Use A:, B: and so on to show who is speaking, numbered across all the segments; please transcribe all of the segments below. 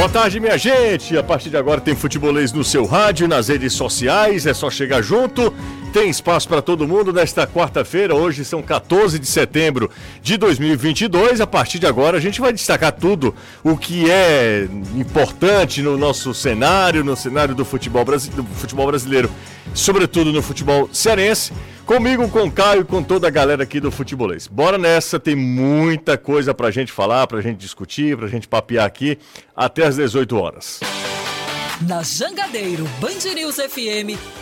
A: Boa tarde, minha gente. A partir de agora tem futebolês no seu rádio, nas redes sociais. É só chegar junto. Tem espaço para todo mundo nesta quarta-feira. Hoje são 14 de setembro de 2022. A partir de agora a gente vai destacar tudo o que é importante no nosso cenário, no cenário do futebol, do futebol brasileiro, sobretudo no futebol cearense. Comigo, com o Caio com toda a galera aqui do Futebolês. Bora nessa, tem muita coisa pra gente falar, pra gente discutir, pra gente papear aqui até às 18 horas.
B: Na Jangadeiro Band News FM,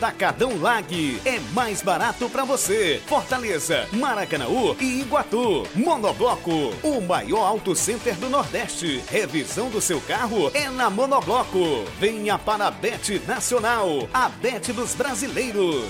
C: Atacadão Lag é mais barato para você. Fortaleza, Maracanaú e Iguatu. Monobloco, o maior auto center do Nordeste. Revisão do seu carro é na Monobloco. Venha para a Bet Nacional, a Bet dos brasileiros.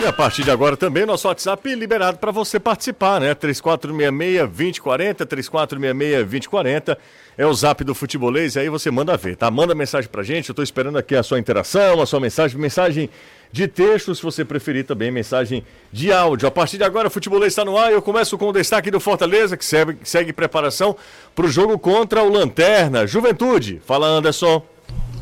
A: E a partir de agora também nosso WhatsApp liberado para você participar, né? 3466-2040, 3466-2040 é o zap do futebolês e aí você manda ver, tá? Manda mensagem pra gente, eu tô esperando aqui a sua interação, a sua mensagem, mensagem de texto, se você preferir também, mensagem de áudio. A partir de agora, o futebolês está no ar eu começo com o destaque do Fortaleza, que segue, segue preparação para o jogo contra o Lanterna. Juventude, fala Anderson.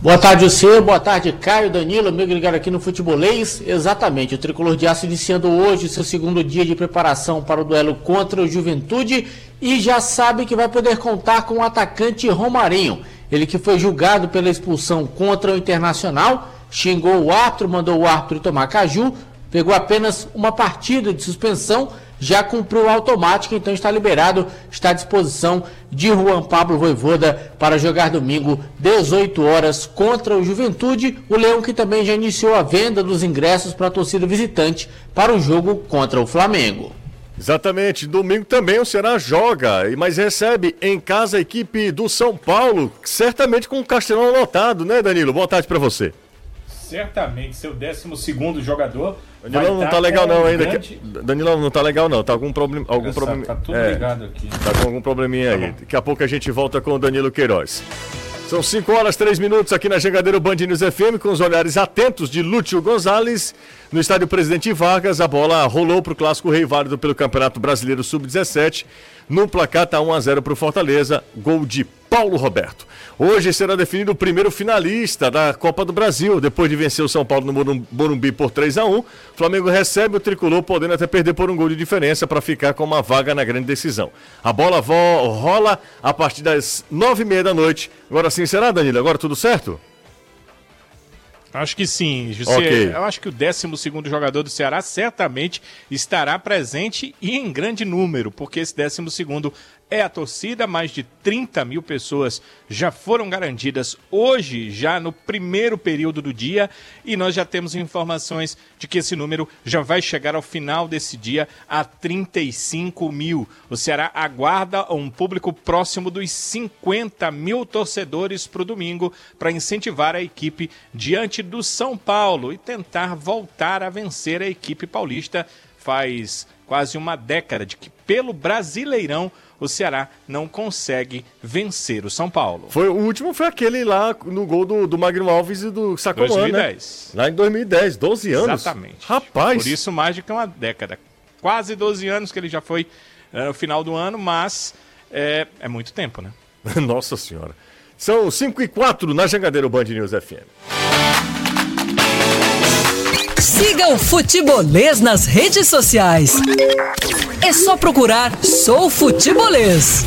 D: Boa tarde, você. Boa tarde, Caio, Danilo, amigo ligado aqui no Futebolês. Exatamente, o Tricolor de Aço iniciando hoje seu segundo dia de preparação para o duelo contra o Juventude e já sabe que vai poder contar com o atacante Romarinho. Ele que foi julgado pela expulsão contra o Internacional, xingou o árbitro, mandou o árbitro tomar caju, pegou apenas uma partida de suspensão já cumpriu automática, então está liberado, está à disposição de Juan Pablo Voivoda para jogar domingo, 18 horas, contra o Juventude. O Leão que também já iniciou a venda dos ingressos para a torcida visitante para o jogo contra o Flamengo.
A: Exatamente, domingo também o Ceará joga, mas recebe em casa a equipe do São Paulo, certamente com o Castelão lotado, né, Danilo? Boa tarde para você.
E: Certamente, seu 12 jogador
A: Danilão não tá legal não ainda. Grande... Danilão não tá legal não, tá algum problema, algum problema.
E: Tá tudo é, ligado aqui.
A: Tá com algum probleminha tá aí. Daqui a pouco a gente volta com o Danilo Queiroz. São 5 horas 3 minutos aqui na Jangadeiro Band News FM com os olhares atentos de Lúcio Gonzalez. No estádio Presidente Vargas, a bola rolou para o clássico rei válido pelo Campeonato Brasileiro Sub-17. No placar tá 1 a 0 para o Fortaleza, gol de Paulo Roberto. Hoje será definido o primeiro finalista da Copa do Brasil. Depois de vencer o São Paulo no Morumbi por 3 a 1 o Flamengo recebe o tricolor, podendo até perder por um gol de diferença para ficar com uma vaga na grande decisão. A bola rola a partir das nove e meia da noite. Agora sim será, Danilo? Agora tudo certo?
E: Acho que sim, José. Okay. Eu acho que o 12 jogador do Ceará certamente estará presente e em grande número, porque esse 12 é a torcida, mais de 30 mil pessoas já foram garantidas hoje, já no primeiro período do dia, e nós já temos informações de que esse número já vai chegar ao final desse dia a 35 mil. O Ceará aguarda um público próximo dos 50 mil torcedores para o domingo para incentivar a equipe diante do São Paulo e tentar voltar a vencer a equipe paulista. Faz quase uma década de que, pelo Brasileirão, o Ceará não consegue vencer o São Paulo.
A: Foi, o último foi aquele lá no gol do, do Magno Alves e do Sacomã, 2010. Né? Lá em 2010, 12 anos.
E: Exatamente.
A: Rapaz.
E: Por isso mais do que uma década. Quase 12 anos que ele já foi é, no final do ano, mas é, é muito tempo, né?
A: Nossa Senhora. São 5 e 4 na Jangadeiro Band News FM.
B: Siga o Futebolês nas redes sociais. É só procurar Sou Futebolês.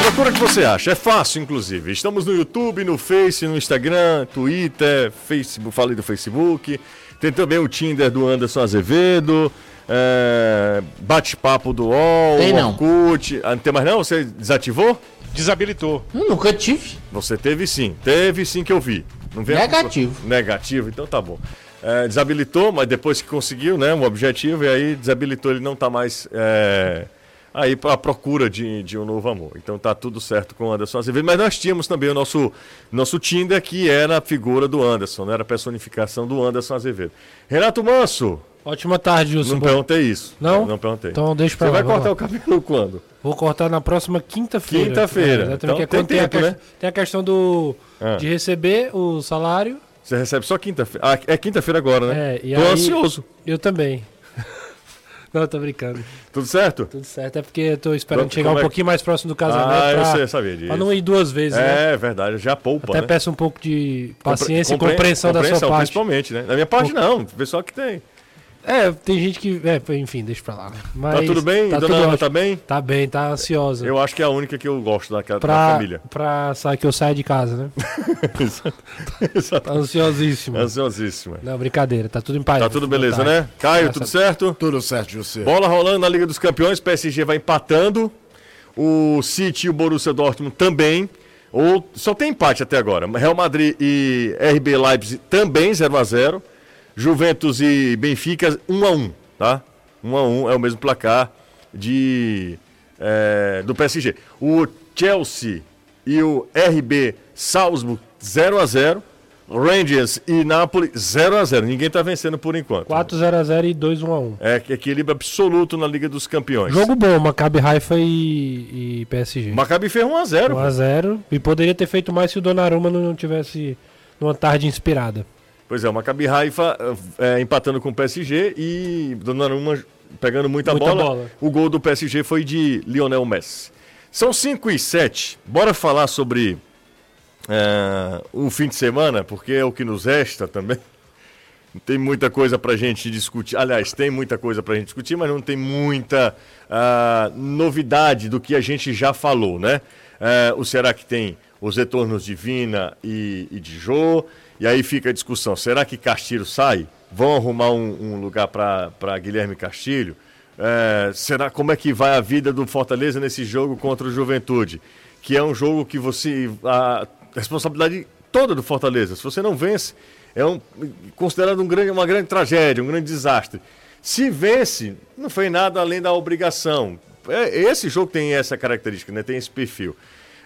A: Procura o que você acha, é fácil inclusive. Estamos no YouTube, no Face, no Instagram, Twitter, Facebook, falei do Facebook. Tem também o Tinder do Anderson Azevedo. É, Bate-papo do UOL, tem não. Orkut. Ah, não tem mais não? Você desativou?
E: Desabilitou.
D: Eu nunca tive.
A: Você teve sim, teve sim que eu vi.
D: Não vem Negativo.
A: Negativo, então tá bom. É, desabilitou, mas depois que conseguiu, né, um objetivo, e aí desabilitou, ele não está mais é, aí à procura de, de um novo amor. Então tá tudo certo com o Anderson Azevedo, mas nós tínhamos também o nosso, nosso Tinder, que era a figura do Anderson, né, era a personificação do Anderson Azevedo. Renato Manso.
F: Ótima tarde, Wilson.
A: Não perguntei isso.
F: Não?
A: Não perguntei.
F: Então deixa pra
A: Você vai cortar lá. o cabelo quando?
F: Vou cortar na próxima quinta-feira.
A: Quinta-feira. É, então,
F: tem,
A: tem, tempo,
F: tem,
A: a, né?
F: tem a questão do, ah. de receber o salário
A: você recebe só quinta-feira. Ah, é quinta-feira agora, né?
F: É, e
A: tô
F: aí,
A: ansioso.
F: Eu também. Não, tô brincando.
A: Tudo certo?
F: Tudo certo. É porque eu tô esperando Pronto, chegar um é... pouquinho mais próximo do casamento. Ah,
A: pra, eu sei, sabia disso.
F: Pra não ir duas vezes,
A: é,
F: né?
A: É verdade, já poupa,
F: Até
A: né?
F: peço um pouco de paciência Compre... e compreensão, compreensão da sua parte.
A: principalmente, né? Da minha parte não, o pessoal que tem.
F: É, tem gente que. É, enfim, deixa pra lá. Mas
A: tá tudo bem?
F: Tá
A: Dona Ana tá bem?
F: Tá bem, tá ansiosa.
A: Eu acho que é a única que eu gosto daquela
F: pra,
A: da família.
F: Pra sair que eu saia de casa, né? Exato. Tá ansiosíssima.
A: Ansiosíssima.
F: Não, brincadeira, tá tudo em paz.
A: Tá tudo beleza, né? Caio, Graças tudo certo?
G: Tudo certo, José.
A: Bola rolando na Liga dos Campeões, PSG vai empatando. O City e o Borussia Dortmund também. Ou, só tem empate até agora. Real Madrid e RB Leipzig também 0 a 0 Juventus e Benfica 1 a 1 tá? 1 a 1 é o mesmo placar de, é, do PSG. O Chelsea e o RB Salzburg 0 a 0 Rangers e Napoli 0 a 0 Ninguém está vencendo por enquanto.
F: 4 0 a 0 e 2 1 a 1
A: É equilíbrio absoluto na Liga dos Campeões.
F: Jogo bom, Maccabi Haifa e, e PSG.
A: Maccabi fez 1 a 0
F: 1 a 0 e poderia ter feito mais se o Donnarumma não tivesse numa tarde inspirada.
A: Pois é, o Maccabi Haifa é, empatando com o PSG e Donnarumma pegando muita, muita bola. bola. O gol do PSG foi de Lionel Messi. São 5 e 7. Bora falar sobre é, o fim de semana, porque é o que nos resta também. Tem muita coisa para gente discutir. Aliás, tem muita coisa para gente discutir, mas não tem muita uh, novidade do que a gente já falou, né? Uh, o Ceará que tem os retornos de Vina e, e de Jô. E aí fica a discussão: será que Castilho sai? Vão arrumar um, um lugar para Guilherme Castilho? É, será como é que vai a vida do Fortaleza nesse jogo contra o Juventude? Que é um jogo que você. A responsabilidade toda do Fortaleza. Se você não vence, é um, considerado um grande, uma grande tragédia, um grande desastre. Se vence, não foi nada além da obrigação. É, esse jogo tem essa característica, né? tem esse perfil.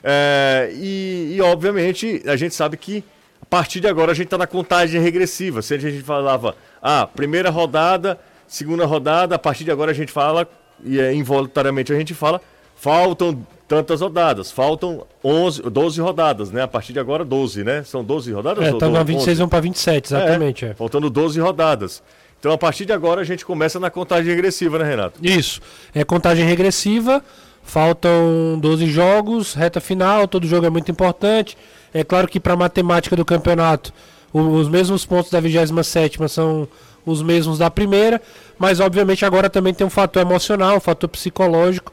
A: É, e, e, obviamente, a gente sabe que partir de agora a gente está na contagem regressiva. Se a gente falava, ah, primeira rodada, segunda rodada, a partir de agora a gente fala, e é, involuntariamente a gente fala, faltam tantas rodadas, faltam 11, 12 rodadas, né? A partir de agora 12, né? São 12 rodadas?
F: É, estão na 26 vão para 27, exatamente.
A: É, é. Faltando 12 rodadas. Então a partir de agora a gente começa na contagem regressiva, né, Renato?
F: Isso. É contagem regressiva, faltam 12 jogos, reta final, todo jogo é muito importante. É claro que para a matemática do campeonato, os mesmos pontos da 27 são os mesmos da primeira, mas obviamente agora também tem um fator emocional, um fator psicológico.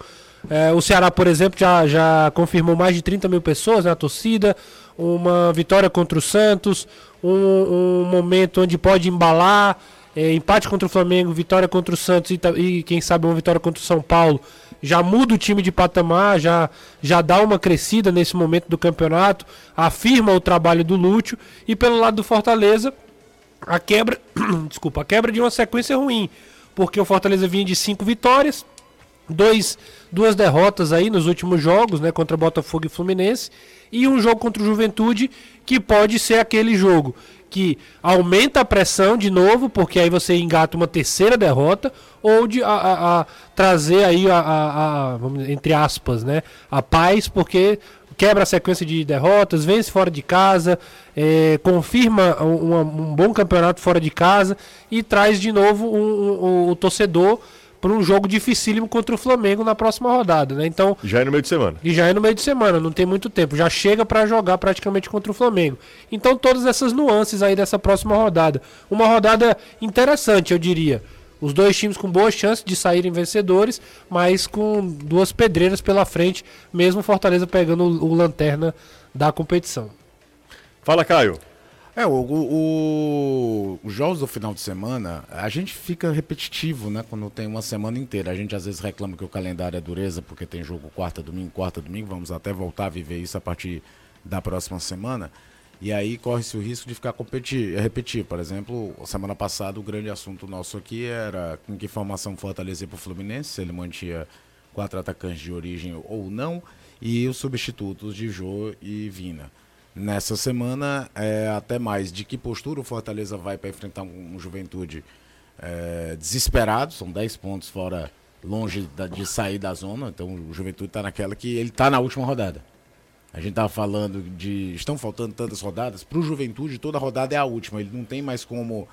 F: É, o Ceará, por exemplo, já, já confirmou mais de 30 mil pessoas na torcida, uma vitória contra o Santos, um, um momento onde pode embalar, é, empate contra o Flamengo, vitória contra o Santos e, e quem sabe uma vitória contra o São Paulo já muda o time de patamar, já, já dá uma crescida nesse momento do campeonato, afirma o trabalho do Lúcio e pelo lado do Fortaleza, a quebra, desculpa, a quebra de uma sequência ruim, porque o Fortaleza vinha de cinco vitórias, dois, duas derrotas aí nos últimos jogos, né, contra Botafogo e Fluminense, e um jogo contra o Juventude que pode ser aquele jogo que aumenta a pressão de novo, porque aí você engata uma terceira derrota, ou de a, a, a trazer aí a, a, vamos, entre aspas, né, a paz, porque quebra a sequência de derrotas, vence fora de casa, é, confirma um, um, bom campeonato fora de casa e traz de novo o um, um, torcedor para um jogo dificílimo contra o Flamengo na próxima rodada, né? Então
A: já é no meio de semana.
F: E já é no meio de semana, não tem muito tempo, já chega para jogar praticamente contra o Flamengo. Então todas essas nuances aí dessa próxima rodada, uma rodada interessante, eu diria. Os dois times com boas chances de saírem vencedores, mas com duas pedreiras pela frente, mesmo Fortaleza pegando o, o lanterna da competição.
A: Fala, Caio.
G: É, o, o, os jogos do final de semana, a gente fica repetitivo, né? Quando tem uma semana inteira. A gente às vezes reclama que o calendário é dureza porque tem jogo quarta, domingo, quarta, domingo. Vamos até voltar a viver isso a partir da próxima semana. E aí corre-se o risco de ficar competir, repetir. Por exemplo, semana passada o grande assunto nosso aqui era com que formação Fortaleza para o Fluminense, se ele mantinha quatro atacantes de origem ou não, e os substitutos de Jô e Vina. Nessa semana, é, até mais de que postura o Fortaleza vai para enfrentar um, um Juventude é, desesperado, são 10 pontos fora, longe da, de sair da zona, então o Juventude está naquela que ele está na última rodada. A gente estava falando de. Estão faltando tantas rodadas. Para o Juventude, toda rodada é a última. Ele não tem mais como.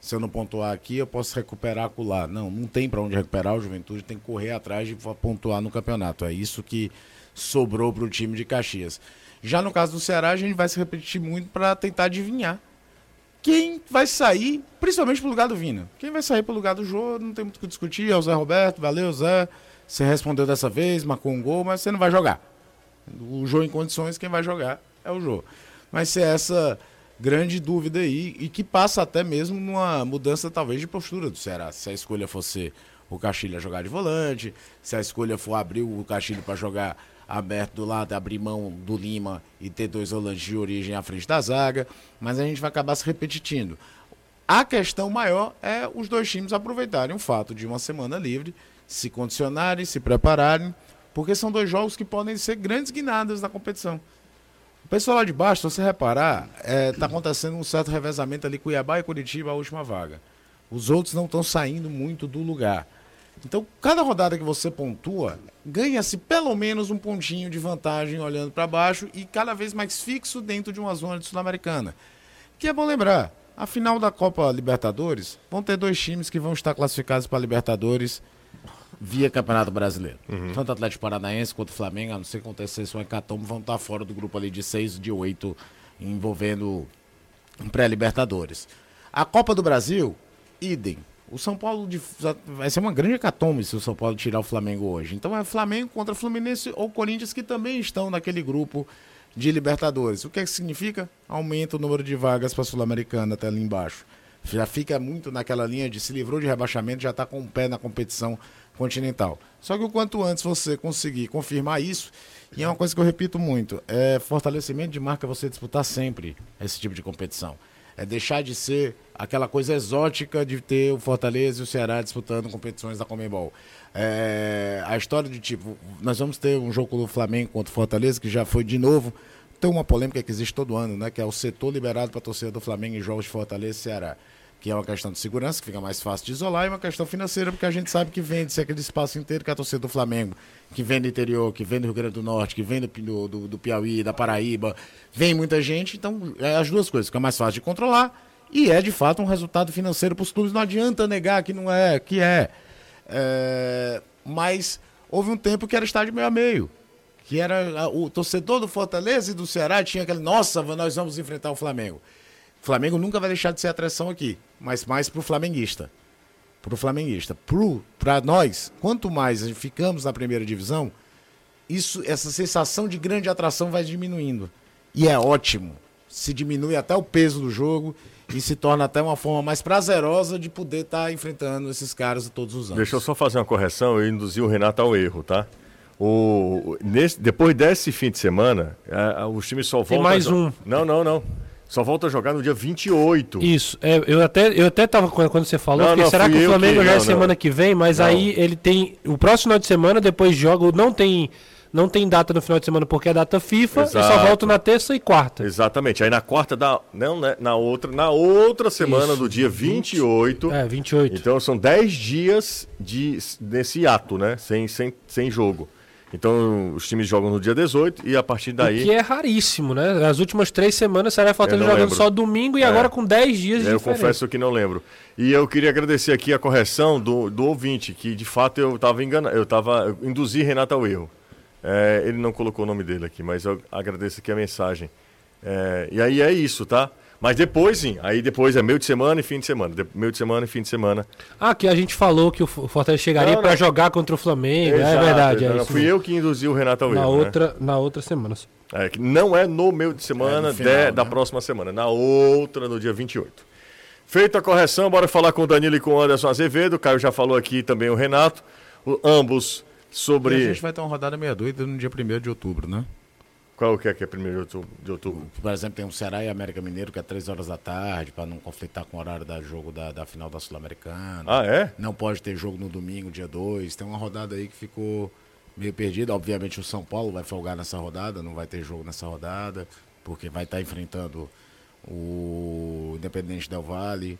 G: Se eu não pontuar aqui, eu posso recuperar lá. Não, não tem para onde recuperar. O Juventude tem que correr atrás de pontuar no campeonato. É isso que sobrou para o time de Caxias. Já no caso do Ceará, a gente vai se repetir muito para tentar adivinhar quem vai sair, principalmente para o lugar do Vina. Quem vai sair para o lugar do Jô, não tem muito o que discutir. É o Zé Roberto. Valeu, Zé. Você respondeu dessa vez, marcou um gol, mas você não vai jogar. O Jô em condições, quem vai jogar é o Jô. Mas se é essa grande dúvida aí, e que passa até mesmo numa mudança talvez de postura do Ceará. Se a escolha fosse o Castilho jogar de volante, se a escolha for abrir o Castilho para jogar aberto do lado, abrir mão do Lima e ter dois volantes de origem à frente da zaga, mas a gente vai acabar se repetindo. A questão maior é os dois times aproveitarem o fato de uma semana livre, se condicionarem, se prepararem porque são dois jogos que podem ser grandes guinadas na competição. O pessoal lá de baixo, se você reparar, está é, tá acontecendo um certo revezamento ali, Cuiabá e Curitiba, a última vaga. Os outros não estão saindo muito do lugar. Então, cada rodada que você pontua, ganha-se pelo menos um pontinho de vantagem olhando para baixo e cada vez mais fixo dentro de uma zona de Sul-Americana. Que é bom lembrar, a final da Copa Libertadores, vão ter dois times que vão estar classificados para Libertadores via Campeonato Brasileiro. Uhum. Tanto Atlético Paranaense quanto Flamengo, a não ser que acontecesse um hecatombe, vão estar fora do grupo ali de seis, de oito, envolvendo um pré-Libertadores. A Copa do Brasil, idem. O São Paulo de, vai ser uma grande hecatombe se o São Paulo tirar o Flamengo hoje. Então é Flamengo contra Fluminense ou Corinthians que também estão naquele grupo de Libertadores. O que, é que significa? Aumenta o número de vagas para a Sul-Americana até ali embaixo. Já fica muito naquela linha de se livrou de rebaixamento, já está com o pé na competição continental. Só que o quanto antes você conseguir confirmar isso, e é uma coisa que eu repito muito, é fortalecimento de marca você disputar sempre esse tipo de competição. É deixar de ser aquela coisa exótica de ter o Fortaleza e o Ceará disputando competições da Comembol. É, a história de tipo, nós vamos ter um jogo do Flamengo contra o Fortaleza, que já foi de novo. Tem uma polêmica que existe todo ano, né? Que é o setor liberado para a torcida do Flamengo em jogos de Fortaleza e Ceará que é uma questão de segurança, que fica mais fácil de isolar, e uma questão financeira, porque a gente sabe que vende-se aquele espaço inteiro que a torcida do Flamengo, que vem do interior, que vem do Rio Grande do Norte, que vem do, do, do Piauí, da Paraíba, vem muita gente, então é as duas coisas, fica mais fácil de controlar, e é de fato um resultado financeiro para os clubes, não adianta negar que não é, que é. é. Mas houve um tempo que era estádio meio a meio. Que era o torcedor do Fortaleza e do Ceará tinha aquele, nossa, nós vamos enfrentar o Flamengo. O Flamengo nunca vai deixar de ser atração aqui, mas mais para o flamenguista. Para o flamenguista. Para nós, quanto mais ficamos na primeira divisão, isso, essa sensação de grande atração vai diminuindo. E é ótimo. Se diminui até o peso do jogo e se torna até uma forma mais prazerosa de poder estar tá enfrentando esses caras todos os anos.
A: Deixa eu só fazer uma correção, eu induzi o Renato ao erro, tá? O, nesse, depois desse fim de semana, a, a, os times só voltam.
F: Tem mais um.
A: Não, não, não. Só volta a jogar no dia 28.
F: Isso. É, eu até eu até tava quando você falou, não, não, será que o Flamengo que, já é não, semana que vem, mas aí ele tem o próximo final de semana depois joga, não tem não tem data no final de semana porque é data FIFA, Exato. e só volta na terça e quarta.
A: Exatamente. Aí na quarta da não, né, na outra, na outra semana Isso. do dia 28.
F: É, 28.
A: Então são 10 dias de nesse ato, né, sem sem sem jogo. Então os times jogam no dia 18 e a partir daí.
F: O que é raríssimo, né? As últimas três semanas será Fortaleza jogando lembro. só domingo e é. agora com 10 dias de
A: Eu confesso que não lembro. E eu queria agradecer aqui a correção do, do ouvinte, que de fato eu estava enganado, eu estava induzi Renato ao erro. É, ele não colocou o nome dele aqui, mas eu agradeço aqui a mensagem. É, e aí é isso, tá? Mas depois, sim. Aí depois é meio de semana e fim de semana. De, meio de semana e fim de semana.
F: Ah, que a gente falou que o Fortaleza chegaria para jogar contra o Flamengo. É exato, é verdade. É
A: fui eu que induzi o Renato ao
F: na
A: erro,
F: né? outra né? Na outra semana.
A: É, que não é no meio de semana é final, de, né? da próxima semana. Na outra, no dia 28. Feita a correção, bora falar com o Danilo e com o Anderson Azevedo. O Caio já falou aqui também o Renato. O, ambos sobre. E
G: a gente vai ter uma rodada meia doida no dia 1 de outubro, né?
A: Qual que é que é primeiro de outubro?
G: Por exemplo, tem o Ceará e América Mineiro, que é 3 horas da tarde, para não conflitar com o horário da jogo da, da final da Sul-Americana.
A: Ah, é?
G: Não pode ter jogo no domingo, dia 2. Tem uma rodada aí que ficou meio perdida. Obviamente o São Paulo vai folgar nessa rodada, não vai ter jogo nessa rodada, porque vai estar tá enfrentando o Independente Del Vale.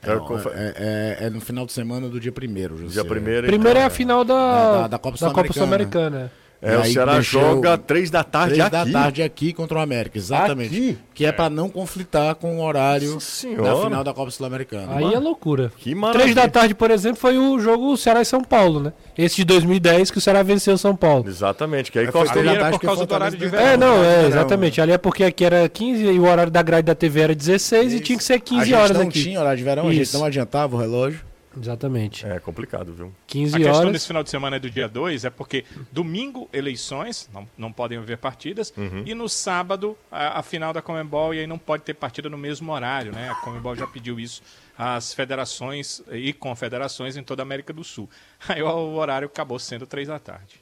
G: É, é, é, é, no final de semana do dia primeiro,
A: José. Dia primeiro,
F: primeiro então, é a final da, da, da Copa Sul-Americana.
A: É, o Ceará joga três da tarde três
G: aqui. da tarde aqui contra o América, exatamente. Aqui? Que é, é para não conflitar com o horário da final da Copa Sul-Americana.
F: Aí é loucura. Que maravilha. Três da tarde, por exemplo, foi o jogo Ceará e São Paulo, né? Esse de 2010 que o Ceará venceu o São Paulo.
A: Exatamente, que aí
E: é, era por causa do horário de verão.
F: É, não, é, exatamente. Ali é porque aqui era 15 e o horário da grade da TV era 16 Isso. e tinha que ser 15 horas aqui. A gente
G: não tinha horário de verão, Isso. a gente não adiantava o relógio.
F: Exatamente.
A: É complicado, viu?
F: 15
E: a
F: horas.
E: questão desse final de semana é do dia 2 é porque domingo, eleições, não, não podem haver partidas, uhum. e no sábado, a, a, final da Comembol, e aí não pode ter partida no mesmo horário, né? A Comembol já pediu isso às federações e confederações em toda a América do Sul. Aí o, horário acabou sendo 3 da tarde.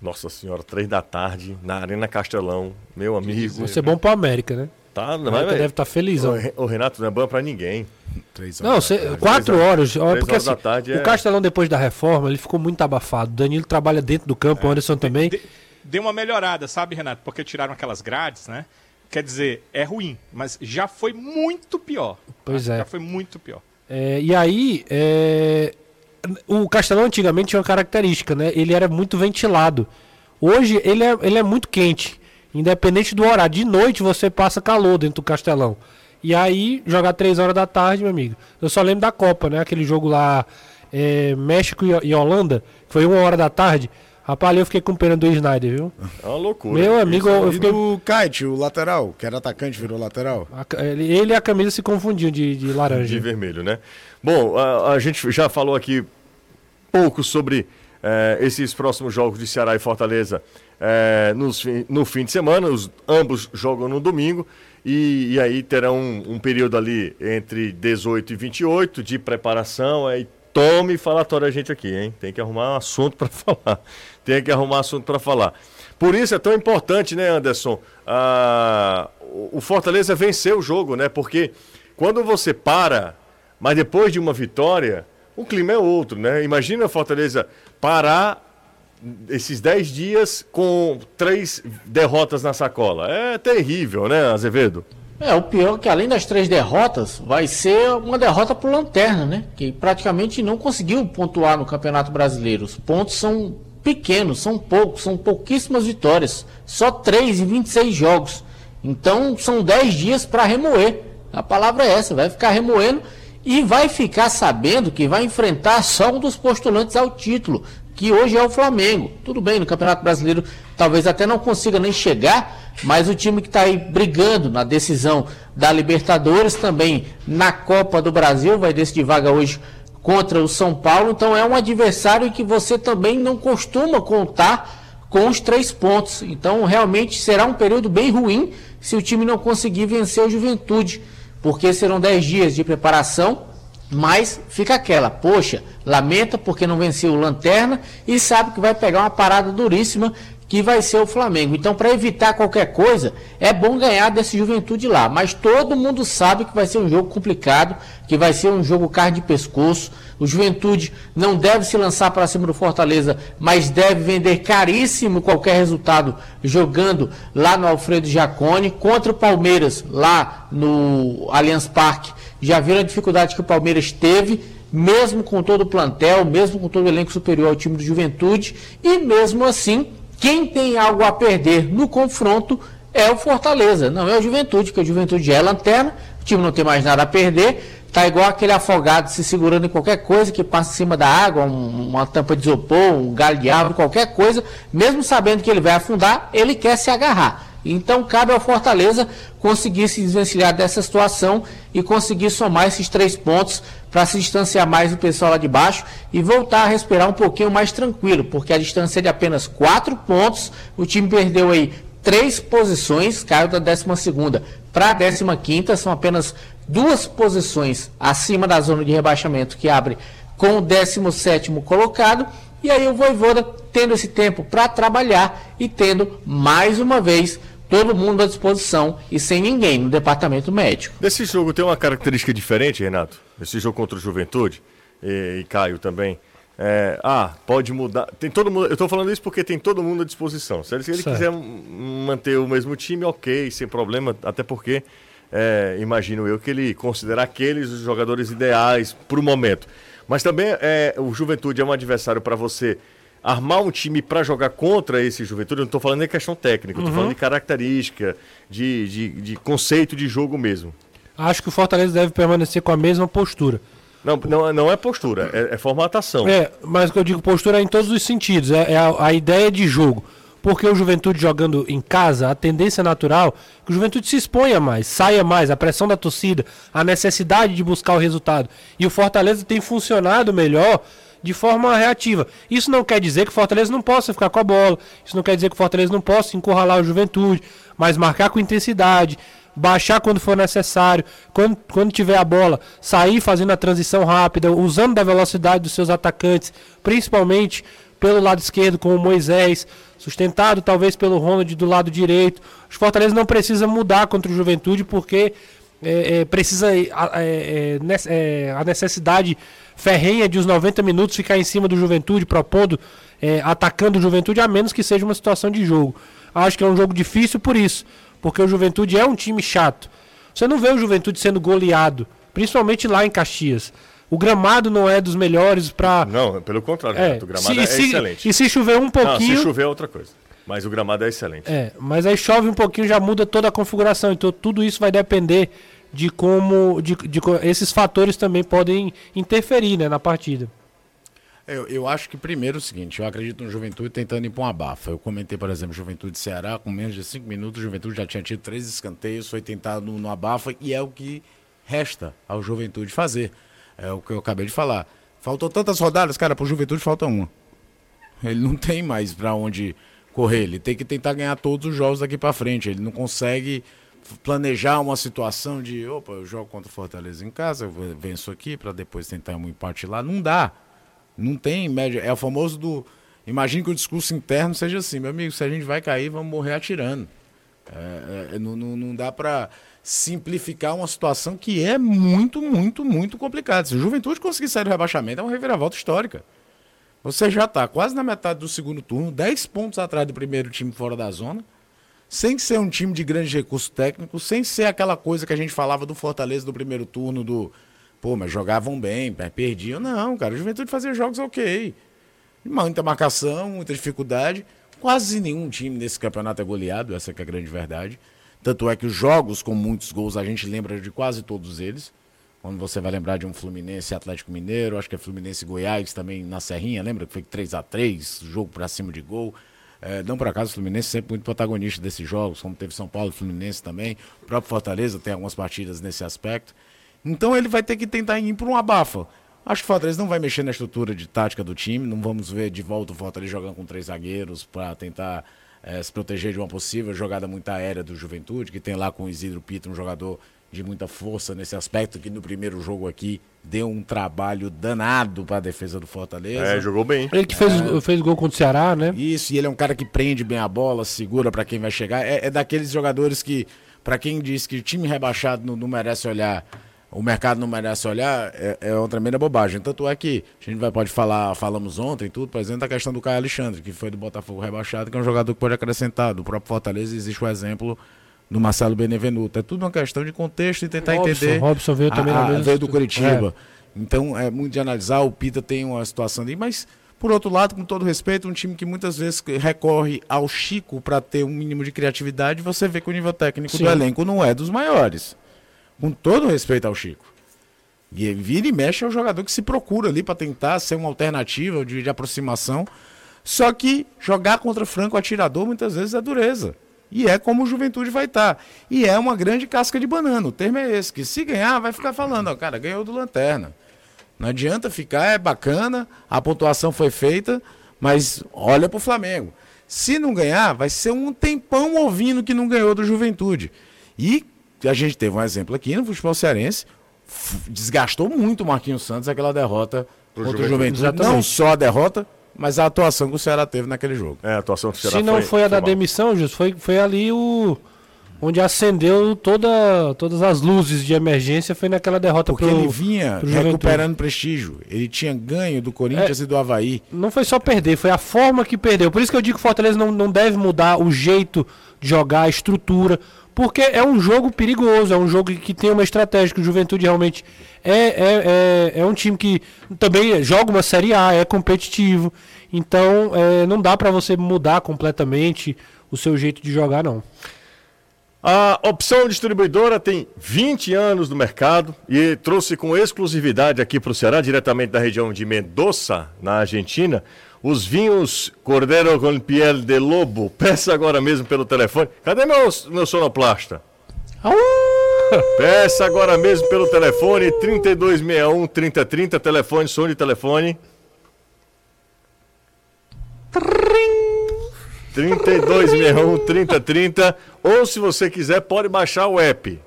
A: Nossa senhora, 3 da tarde, na Arena Castelão, meu amigo.
F: Vai ser bom pra América, né?
A: Tá,
F: não é, deve estar tá feliz.
A: O, o Renato não é bom pra ninguém.
F: Três horas não, cê, quatro horas. horas porque horas assim, tarde o é... Castelão, depois da reforma, ele ficou muito abafado. Danilo trabalha dentro do campo, o é. Anderson também. De,
E: deu uma melhorada, sabe, Renato? Porque tiraram aquelas grades, né? Quer dizer, é ruim, mas já foi muito pior.
F: Pois é.
E: Já foi muito pior.
F: É, e aí, é, o Castelão antigamente tinha uma característica, né? Ele era muito ventilado. Hoje ele é, ele é muito quente. Independente do horário. De noite você passa calor dentro do Castelão. E aí, jogar 3 horas da tarde, meu amigo. Eu só lembro da Copa, né? Aquele jogo lá, é, México e Holanda, que foi uma hora da tarde. Rapaz, eu fiquei com pena do Snyder, viu?
A: É uma loucura.
F: Meu amigo,
G: Isso,
F: eu fiquei...
G: E do Kite, o lateral, que era atacante, virou lateral.
F: Ele e a camisa se confundiam de, de laranja.
A: De vermelho, né? Bom, a, a gente já falou aqui pouco sobre é, esses próximos jogos de Ceará e Fortaleza é, nos, no fim de semana. Os, ambos jogam no domingo. E, e aí terão um, um, período ali entre 18 e 28 de preparação. Aí tome falatório a gente aqui, hein? Tem que arrumar um assunto para falar. Tem que arrumar um assunto para falar. Por isso é tão importante, né, Anderson? Ah, o Fortaleza venceu o jogo, né? Porque quando você para, mas depois de uma vitória, o clima é outro, né? Imagina a Fortaleza parar esses 10 dias com três derrotas na sacola. É terrível, né, Azevedo?
D: É, o pior é que além das três derrotas, vai ser uma derrota pro Lanterna, né? Que praticamente não conseguiu pontuar no Campeonato Brasileiro. Os pontos são pequenos, são poucos, são pouquíssimas vitórias. Só 3 e 26 jogos. Então são 10 dias para remoer. A palavra é essa, vai ficar remoendo e vai ficar sabendo que vai enfrentar só um dos postulantes ao título que hoje é o Flamengo. Tudo bem, no Campeonato Brasileiro talvez até não consiga nem chegar, mas o time que está aí brigando na decisão da Libertadores, também na Copa do Brasil, vai decidir vaga hoje contra o São Paulo. Então é um adversário que você também não costuma contar com os três pontos. Então realmente será um período bem ruim se o time não conseguir vencer o Juventude, porque serão dez dias de preparação mas fica aquela, poxa, lamenta porque não venceu o Lanterna e sabe que vai pegar uma parada duríssima que vai ser o Flamengo. Então, para evitar qualquer coisa, é bom ganhar desse Juventude lá. Mas todo mundo sabe que vai ser um jogo complicado, que vai ser um jogo carne de pescoço. O Juventude não deve se lançar para cima do Fortaleza, mas deve vender caríssimo qualquer resultado jogando lá no Alfredo Jacone contra o Palmeiras lá no Allianz Parque já viram a dificuldade que o Palmeiras teve, mesmo com todo o plantel, mesmo com todo o elenco superior ao time do Juventude, e mesmo assim, quem tem algo a perder no confronto é o Fortaleza, não é o Juventude, porque o Juventude é lanterna, o time não tem mais nada a perder, tá igual aquele afogado se segurando em qualquer coisa que passa em cima da água, um, uma tampa de isopor, um galho de árvore, qualquer coisa, mesmo sabendo que ele vai afundar, ele quer se agarrar. Então cabe ao Fortaleza conseguir se desvencilhar dessa situação e conseguir somar esses três pontos para se distanciar mais do pessoal lá de baixo e voltar a respirar um pouquinho mais tranquilo, porque a distância é de apenas quatro pontos. O time perdeu aí três posições, caiu da 12 para a 15, são apenas duas posições acima da zona de rebaixamento que abre com o 17 colocado. E aí o Voivoda tendo esse tempo para trabalhar e tendo mais uma vez todo mundo à disposição e sem ninguém no departamento médico.
A: Desse jogo tem uma característica diferente, Renato? Esse jogo contra o Juventude, e, e Caio também. É, ah, pode mudar. Tem todo mundo. Eu estou falando isso porque tem todo mundo à disposição. Se ele, se ele quiser manter o mesmo time, ok, sem problema, até porque é, imagino eu que ele considera aqueles os jogadores ideais para o momento. Mas também é, o Juventude é um adversário para você armar um time para jogar contra esse Juventude. Eu não estou falando de questão técnica, estou uhum. falando de característica, de, de, de conceito de jogo mesmo.
F: Acho que o Fortaleza deve permanecer com a mesma postura.
A: Não, não, não é postura, é, é formatação.
F: É, mas o que eu digo postura é em todos os sentidos, é, é a, a, ideia de jogo. Porque o Juventude jogando em casa, a tendência natural é que o Juventude se exponha mais, saia mais, a pressão da torcida, a necessidade de buscar o resultado. E o Fortaleza tem funcionado melhor de forma reativa. Isso não quer dizer que o Fortaleza não possa ficar com a bola, isso não quer dizer que o Fortaleza não possa encurralar o Juventude, mas marcar com intensidade, baixar quando for necessário, quando, quando tiver a bola, sair fazendo a transição rápida, usando da velocidade dos seus atacantes, principalmente pelo lado esquerdo com o Moisés, sustentado talvez pelo Ronald do lado direito. Os Fortaleza não precisa mudar contra o Juventude porque é, é, precisa é, é, é, a necessidade ferrenha de os 90 minutos ficar em cima do Juventude, propondo, é, atacando o Juventude, a menos que seja uma situação de jogo. Acho que é um jogo difícil por isso porque o Juventude é um time chato. Você não vê o Juventude sendo goleado, principalmente lá em Caxias. O gramado não é dos melhores para.
A: Não, pelo contrário, é, o gramado se, é
F: se,
A: excelente.
F: E se chover um pouquinho. Não,
A: se chover é outra coisa. Mas o gramado é excelente.
F: É, mas aí chove um pouquinho já muda toda a configuração. Então tudo isso vai depender de como. De, de, esses fatores também podem interferir né, na partida.
G: Eu, eu acho que primeiro é o seguinte, eu acredito no Juventude tentando ir para uma abafa. Eu comentei, por exemplo, Juventude Ceará, com menos de cinco minutos, o Juventude já tinha tido três escanteios, foi tentado no, no abafa e é o que resta ao Juventude fazer. É o que eu acabei de falar. Faltou tantas rodadas, cara, para o Juventude falta uma. Ele não tem mais para onde correr, ele tem que tentar ganhar todos os jogos daqui para frente. Ele não consegue planejar uma situação de, opa, eu jogo contra o Fortaleza em casa, eu venço aqui para depois tentar um empate lá. Não dá. Não tem média. É o famoso do. Imagine que o discurso interno seja assim, meu amigo, se a gente vai cair, vamos morrer atirando. É, é, não, não, não dá para simplificar uma situação que é muito, muito, muito complicada. Se o Juventude conseguir sair do rebaixamento, é uma reviravolta histórica. Você já está quase na metade do segundo turno, 10 pontos atrás do primeiro time fora da zona, sem ser um time de grande recurso técnico, sem ser aquela coisa que a gente falava do Fortaleza do primeiro turno, do Pô, mas jogavam bem, perdiam. Não, cara, a Juventude fazia jogos ok. Muita marcação, muita dificuldade. Quase nenhum time nesse campeonato é goleado, essa é a grande verdade. Tanto é que os jogos com muitos gols a gente lembra de quase todos eles. Quando você vai lembrar de um Fluminense Atlético Mineiro, acho que é Fluminense Goiás também na Serrinha, lembra que foi 3 a 3 jogo para cima de gol. É, não por acaso o Fluminense sempre muito protagonista desses jogos, como teve São Paulo e Fluminense também. O próprio Fortaleza tem algumas partidas nesse aspecto. Então ele vai ter que tentar ir por um abafa. Acho que o Fortaleza não vai mexer na estrutura de tática do time. Não vamos ver de volta o Fortaleza jogando com três zagueiros para tentar é, se proteger de uma possível jogada muito aérea do Juventude, que tem lá com o Isidro Pita um jogador de muita força nesse aspecto, que no primeiro jogo aqui deu um trabalho danado para a defesa do Fortaleza.
A: É, jogou bem.
F: Ele que fez, é. fez gol contra o Ceará, né?
G: Isso, e ele é um cara que prende bem a bola, segura para quem vai chegar. É, é daqueles jogadores que, para quem diz que o time rebaixado não, não merece olhar o mercado não merece olhar, é, é uma tremenda bobagem. Tanto é que a gente vai, pode falar, falamos ontem tudo, por exemplo, da questão do Caio Alexandre, que foi do Botafogo rebaixado, que é um jogador que pode acrescentar. Do próprio Fortaleza existe o exemplo do Marcelo Benevenuto. É tudo uma questão de contexto e tentar Robson, entender.
F: Robson veio também a,
G: a, veio do Curitiba. É. Então é muito de analisar. O Pita tem uma situação ali, mas por outro lado, com todo respeito, um time que muitas vezes recorre ao Chico para ter um mínimo de criatividade, você vê que o nível técnico Sim. do elenco não é dos maiores. Com todo respeito ao Chico. E vira e mexe é um jogador que se procura ali para tentar ser uma alternativa de, de, aproximação. Só que jogar contra franco atirador muitas vezes é dureza. E é como o Juventude vai estar. Tá. E é uma grande casca de banana. O termo é esse, que se ganhar, vai ficar falando, ó, cara, ganhou do Lanterna. Não adianta ficar, é bacana, a pontuação foi feita, mas olha pro Flamengo. Se não ganhar, vai ser um tempão ouvindo que não ganhou do Juventude. E a gente teve um exemplo aqui no futebol cearense, desgastou muito o Marquinhos Santos aquela derrota Pro contra Juventude. o Juventude. Não só a derrota, Mas a atuação que o Ceará teve naquele jogo.
A: É, a atuação que o Ceará
F: Se não
A: foi,
F: foi a da
A: mal.
F: demissão, Jus, foi, foi ali o. Onde acendeu toda, todas as luzes de emergência foi naquela derrota
G: Porque
F: pro,
G: ele vinha
F: pro
G: recuperando prestígio. Ele tinha ganho do Corinthians
F: É.
G: e do Havaí.
F: Não foi só perder, foi a forma que perdeu. Por isso que eu digo que o Fortaleza não, não deve mudar o jeito de jogar, a estrutura. Porque é um jogo perigoso, é um jogo que tem uma estratégia, que o Juventude realmente é, é, é, é um time que também joga uma Série A, é competitivo. Então é, não dá pra você mudar completamente o seu jeito de jogar, não.
A: A opção distribuidora tem 20 anos no mercado e trouxe com exclusividade aqui para o Ceará, diretamente da região de Mendoza, na Argentina, os vinhos Cordeiro com Piel de Lobo. Peça agora mesmo pelo telefone. Cadê meu, meu sonoplasta? Peça agora mesmo pelo telefone 3261 3030, telefone, som de telefone. 3261 3030 ou se você quiser pode baixar o app.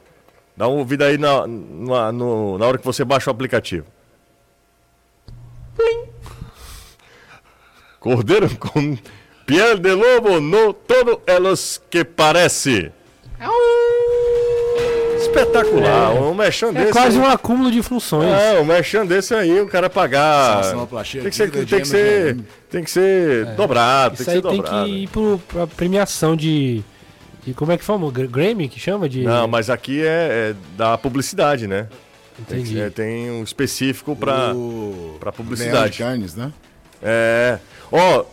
A: Dá uma ouvida aí na, na, no- na hora que você baixa o aplicativo. Cordeiro com piel de lobo no todo elos que parece. Espetacular, um merchan
F: É
A: desse.
F: quase
A: aí.
F: um acúmulo de funções.
A: É, um merchan desse aí, o cara pagar. Tem que ser, tem que ser, tem que ser dobrado,
F: Isso
A: tem
F: aí
A: que ser
F: tem
A: dobrado.
F: que ir pro, pra premiação de, de. Como é que fala? Gra- Grammy que chama? De,
A: Não, mas aqui é, é da publicidade, né? Tem,
F: Entendi.
A: é, tem um específico para
G: O...
A: pra
G: Leão de
A: publicidade.
G: Cannes, né?
A: É. Ó,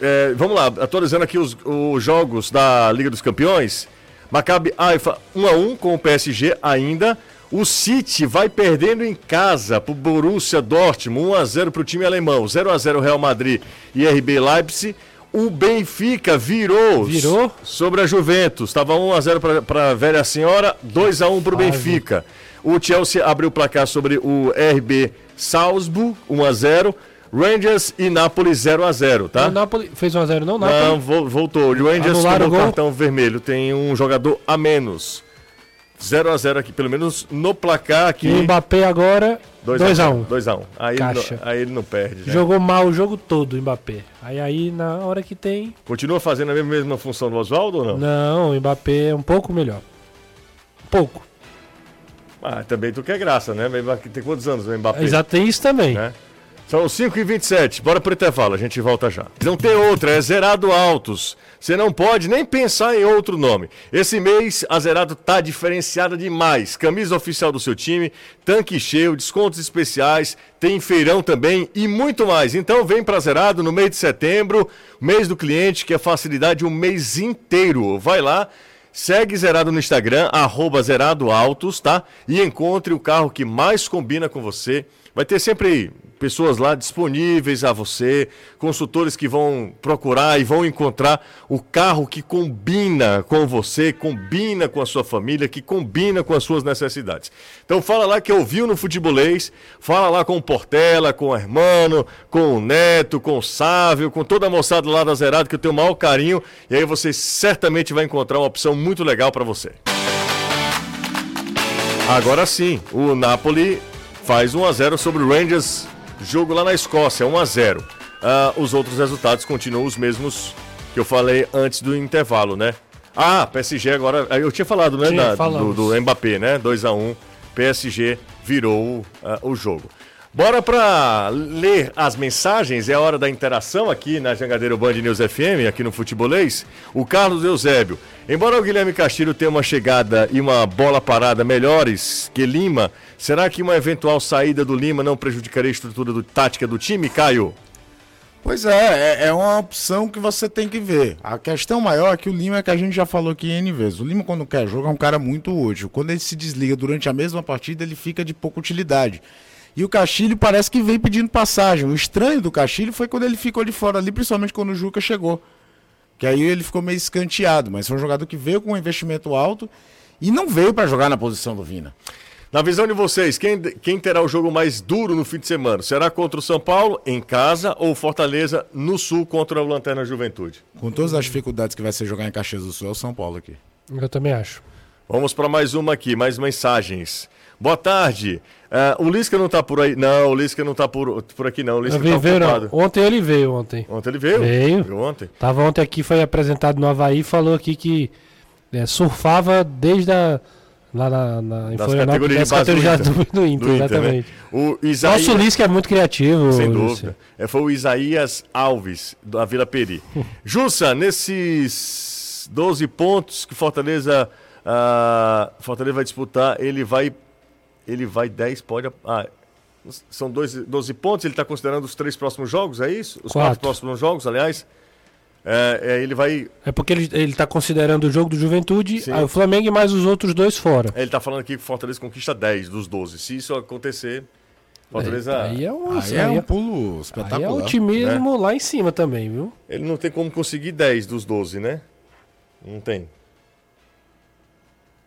A: é, vamos lá, atualizando aqui os, os jogos da Liga dos Campeões. Maccabi Haifa 1x1 com o PSG ainda. O City vai perdendo em casa pro Borussia Dortmund, 1x0 pro time alemão. 0x0 Real Madrid e RB Leipzig. O Benfica virou,
F: Virou?
A: sobre a Juventus. Estava 1x0 para a velha senhora, 2x1 para o. Benfica. O Chelsea abriu o placar sobre o RB Salzburg, 1x0. Rangers e Napoli 0x0, tá?
F: O Napoli fez 1x0, não? Napoli?
A: Não, vo- voltou. O Rangers
F: Anularam
A: tomou
F: o
A: cartão vermelho. Tem um jogador a menos. 0x0 aqui, pelo menos no placar aqui.
F: E o Mbappé agora, 2x1.
A: 2x1. Aí, ele não- aí ele não perde. né?
F: Jogou mal o jogo todo o Mbappé. Aí aí na hora que tem.
A: Continua fazendo a mesma, mesma função do Oswaldo ou não?
F: Não, o Mbappé é um pouco melhor. Pouco.
A: Ah, também tu quer graça, né? Tem quantos anos o Mbappé?
F: Exato, tem isso também.
A: né? São 5 e 27 bora pro intervalo, a gente volta já. Não tem outra, é Zerado Altos. Você não pode nem pensar em outro nome. Esse mês a Zerado tá diferenciada demais. Camisa oficial do seu time, tanque cheio, descontos especiais, tem feirão também e muito mais. Então vem pra Zerado no mês de setembro, mês do cliente, que é facilidade o mês inteiro. Vai lá. Segue Zerado no Instagram, arroba Zerado Autos, tá? E encontre o carro que mais combina com você. Vai ter sempre pessoas lá disponíveis a você, consultores que vão procurar e vão encontrar o carro que combina com você, combina com a sua família, que combina com as suas necessidades. Então fala lá que ouviu no Futebolês, fala lá com o Portela, com o Hermano, com o Neto, com o Sávio, com toda a moçada lá da Zerado, que eu tenho o maior carinho, e aí você certamente vai encontrar uma opção muito legal para você. Agora sim, o Napoli faz 1 a 0 sobre o Rangers, jogo lá na Escócia, 1 a 0. Ah, os outros resultados continuam os mesmos que eu falei antes do intervalo, né? Ah, PSG agora, ah, eu tinha falado, né,
F: Sim,
A: da- do, do Mbappé, né? 2 a 1, PSG virou ah, o jogo. Bora para ler as mensagens, é a hora da interação aqui na Jangadeiro Band News FM, aqui no Futebolês. O Carlos Eusébio. Embora o Guilherme Castilho tenha uma chegada e uma bola parada melhores que Lima, será que uma eventual saída do Lima não prejudicaria a estrutura do, tática do time, Caio?
G: Pois é, é, é uma opção que você tem que ver. A questão maior é que o Lima é que a gente já falou aqui N vezes. O Lima, quando quer jogo, é um cara muito útil. Quando ele se desliga durante a mesma partida, ele fica de pouca utilidade. E o Castilho parece que vem pedindo passagem. O estranho do Castilho foi quando ele ficou de fora ali, principalmente quando o Juca chegou. Que aí ele ficou meio escanteado. Mas foi um jogador que veio com um investimento alto e não veio para jogar na posição do Vina.
A: Na visão de vocês, quem, quem terá o jogo mais duro no fim de semana? Será contra o São Paulo, em casa, ou Fortaleza, no Sul, contra o Lanterna Juventude?
G: Com todas as dificuldades que vai ser jogar em Caxias do Sul, é o São Paulo aqui.
F: Eu também acho.
A: Vamos para mais uma aqui, mais mensagens. Boa tarde. Uh, o Lisca não tá por aí. Não, o Lisca não tá por, por aqui, não. O Lisca
F: tá veio, não. Ontem ele veio ontem.
A: Ontem ele veio?
F: Veio. veio ontem. Tava ontem aqui, foi apresentado no Havaí falou aqui que é, surfava desde a. Lá na, na,
A: das categorias,
F: das categorias do, do, Inter, do Inter, exatamente. Né? O Isaías, Nosso Lisca é muito criativo.
A: Sem dúvida. É, foi o Isaías Alves, da Vila Peri. Jussa, nesses 12 pontos que Fortaleza, uh, Fortaleza vai disputar, ele vai ele vai 10, pode. Ah, são dois, 12 pontos, ele está considerando os três próximos jogos, é isso? Os quatro, quatro próximos jogos, aliás. É, é, ele vai.
F: É porque ele está considerando o jogo do Juventude, aí o Flamengo e mais os outros dois fora.
A: Ele está falando aqui que o Fortaleza conquista 10 dos 12. Se isso acontecer, Fortaleza.
F: É, aí é um,
G: aí é um pulo espetacular. Aí é
F: um otimismo né? lá em cima também, viu?
A: Ele não tem como conseguir 10 dos 12, né? Não tem.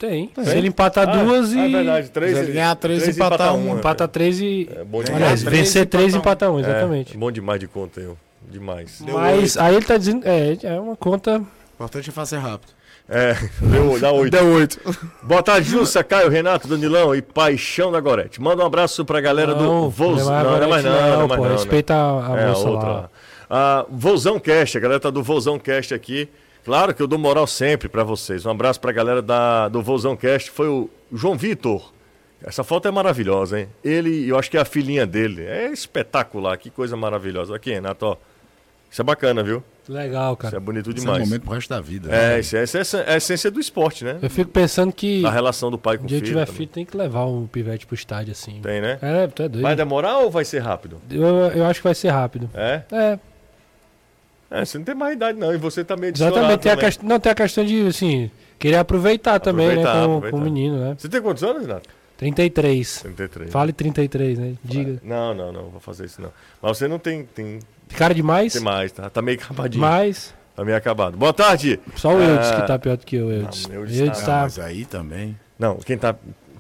F: Tem. Tem. Se ele empatar ah, duas e. É
A: verdade, três. Se
G: ele ganhar três, e empatar um.
F: Empata três e. É bom demais. Aliás, vencer três e empatar um, exatamente.
A: É, bom demais de conta, eu. Demais.
F: Mas aí ele tá dizendo. É, é uma conta. O
G: importante é fazer rápido.
A: É, deu, dá oito.
G: Deu oito.
A: Boa tarde, Jussa, Caio, Renato, Danilão e Paixão da Gorete. Manda um abraço pra galera
F: não,
A: do Voz.
F: Não, não, não é mais não, não, não, pô, não, Respeita a, a é, moça outra. lá.
A: Ah, Vozão Cast, a galera tá do Vozão Cast aqui. Claro que eu dou moral sempre para vocês. Um abraço para a galera da, do Vozão Cast. Foi o João Vitor. Essa foto é maravilhosa, hein? Ele, eu acho que é a filhinha dele. É espetacular, que coisa maravilhosa. Aqui, Renato, ó. Isso é bacana, viu?
F: Legal, cara.
A: Isso é bonito demais. Isso é um
G: momento pro resto da vida.
A: É, né? isso é, isso é a essência do esporte, né?
F: Eu fico pensando que.
A: A relação do pai com o filho.
F: Se tiver filho, tem que levar um pivete pro estádio assim.
A: Tem, né?
F: É, tu é doido.
A: Vai demorar ou vai ser rápido?
F: Eu, eu acho que vai ser rápido.
A: É?
F: É.
A: É, você não tem mais idade não, e você tá meio
F: Exatamente, tem a, quest... não, tem a questão de, assim, querer aproveitar, aproveitar também, né, com, aproveitar. com o menino, né?
A: Você tem quantos anos, Renato?
F: 33.
A: 33.
F: Fale 33, né? Diga.
A: Não, não, não, vou fazer isso não. Mas você não tem... Tem,
F: tem cara demais?
A: Tem mais, tá, tá meio acabadinho.
F: Mais?
A: Tá meio acabado. Boa tarde!
F: Só o Eudes que tá pior do que eu, Eudes.
G: Não, Eudes, Eudes tá... tá... Mas aí também...
A: Não, quem tá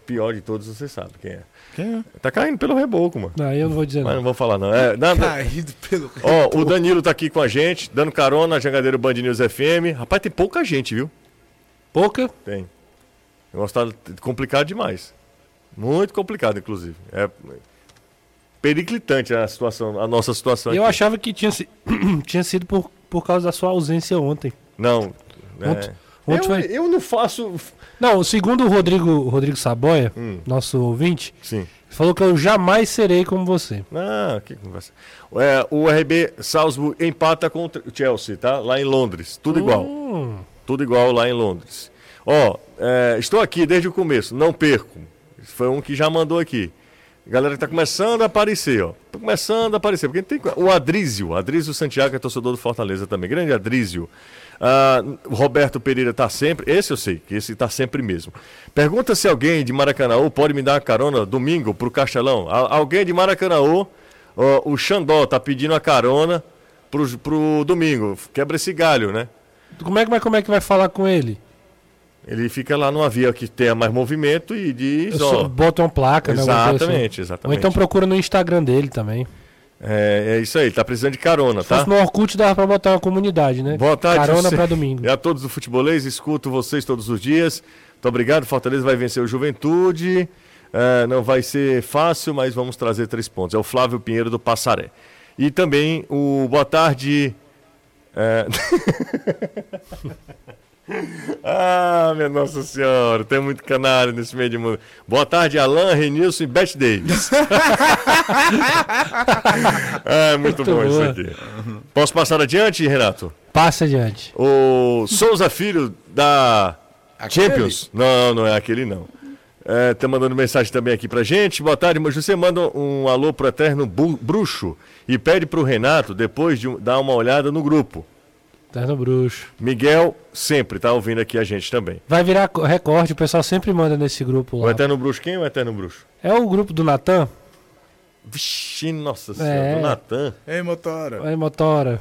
A: pior de todos você sabe quem é.
G: Quem é?
A: Tá caindo pelo reboco, mano.
F: Não, eu não vou dizer
A: Mas não vou falar, não. É, nada...
G: Caído pelo
A: Ó, o Danilo tá aqui com a gente, dando carona, Jangadeiro Band News FM. Rapaz, tem pouca gente, viu?
F: Pouca?
A: Tem. O negócio tá complicado demais. Muito complicado, inclusive. É periclitante a situação, a nossa situação
F: Eu aqui. achava que tinha, tinha sido por, por causa da sua ausência ontem.
A: Não.
F: Ontem, é... ontem
A: eu,
F: foi...
A: eu não faço
F: não, segundo o Rodrigo, Rodrigo Saboia, hum. nosso ouvinte,
A: Sim.
F: falou que eu jamais serei como você.
A: Ah, que conversa. É, o RB Salzburg empata com o Chelsea, tá? Lá em Londres. Tudo hum. igual. Tudo igual lá em Londres. Ó, é, estou aqui desde o começo, não perco. Foi um que já mandou aqui. Galera que tá começando a aparecer, ó. Tá começando a aparecer. Porque tem o Adrísio, Adrísio Santiago é torcedor do Fortaleza também. Grande Adrísio. Uh, Roberto Pereira está sempre, esse eu sei, que esse está sempre mesmo. Pergunta se alguém de Maracanã pode me dar uma carona domingo para o Castelão. alguém de Maracanã, uh, o Xandó está pedindo a carona para o domingo. Quebra esse galho, né?
F: Como é, que vai, como é que vai falar com ele?
A: Ele fica lá numa via que tenha mais movimento e diz. Ó,
F: bota uma placa,
A: exatamente, né? Exatamente, exatamente.
F: Ou então procura no Instagram dele também.
A: É, é isso aí, tá precisando de carona,
F: Se
A: tá?
F: Se no Orkut dava pra botar uma comunidade, né?
A: Boa tarde,
F: Carona você... pra domingo.
A: E a todos do futebolês, escuto vocês todos os dias. Muito obrigado, Fortaleza vai vencer o Juventude. É, não vai ser fácil, mas vamos trazer três pontos. É o Flávio Pinheiro do Passaré. E também o boa tarde. É... ah, minha Nossa Senhora, tem muito canário nesse meio de mundo. Boa tarde, Alan, Renilson e Beth Davis. é muito, muito bom boa. isso aqui. Posso passar adiante, Renato?
F: Passa adiante.
A: O Souza Filho da aquele? Champions. Não, não é aquele não. É, tá mandando mensagem também aqui pra gente. Boa tarde, mas você manda um alô pro Eterno Bruxo e pede pro Renato depois de dar uma olhada no grupo.
F: Terno Bruxo.
A: Miguel sempre tá ouvindo aqui a gente também.
F: Vai virar recorde, o pessoal sempre manda nesse grupo lá.
A: O Eterno Bruxo, quem é o Eterno Bruxo?
F: É o grupo do Natan.
A: Vixe, nossa senhora, é. do Natan.
G: Ei, Motora.
F: Ei, Motora.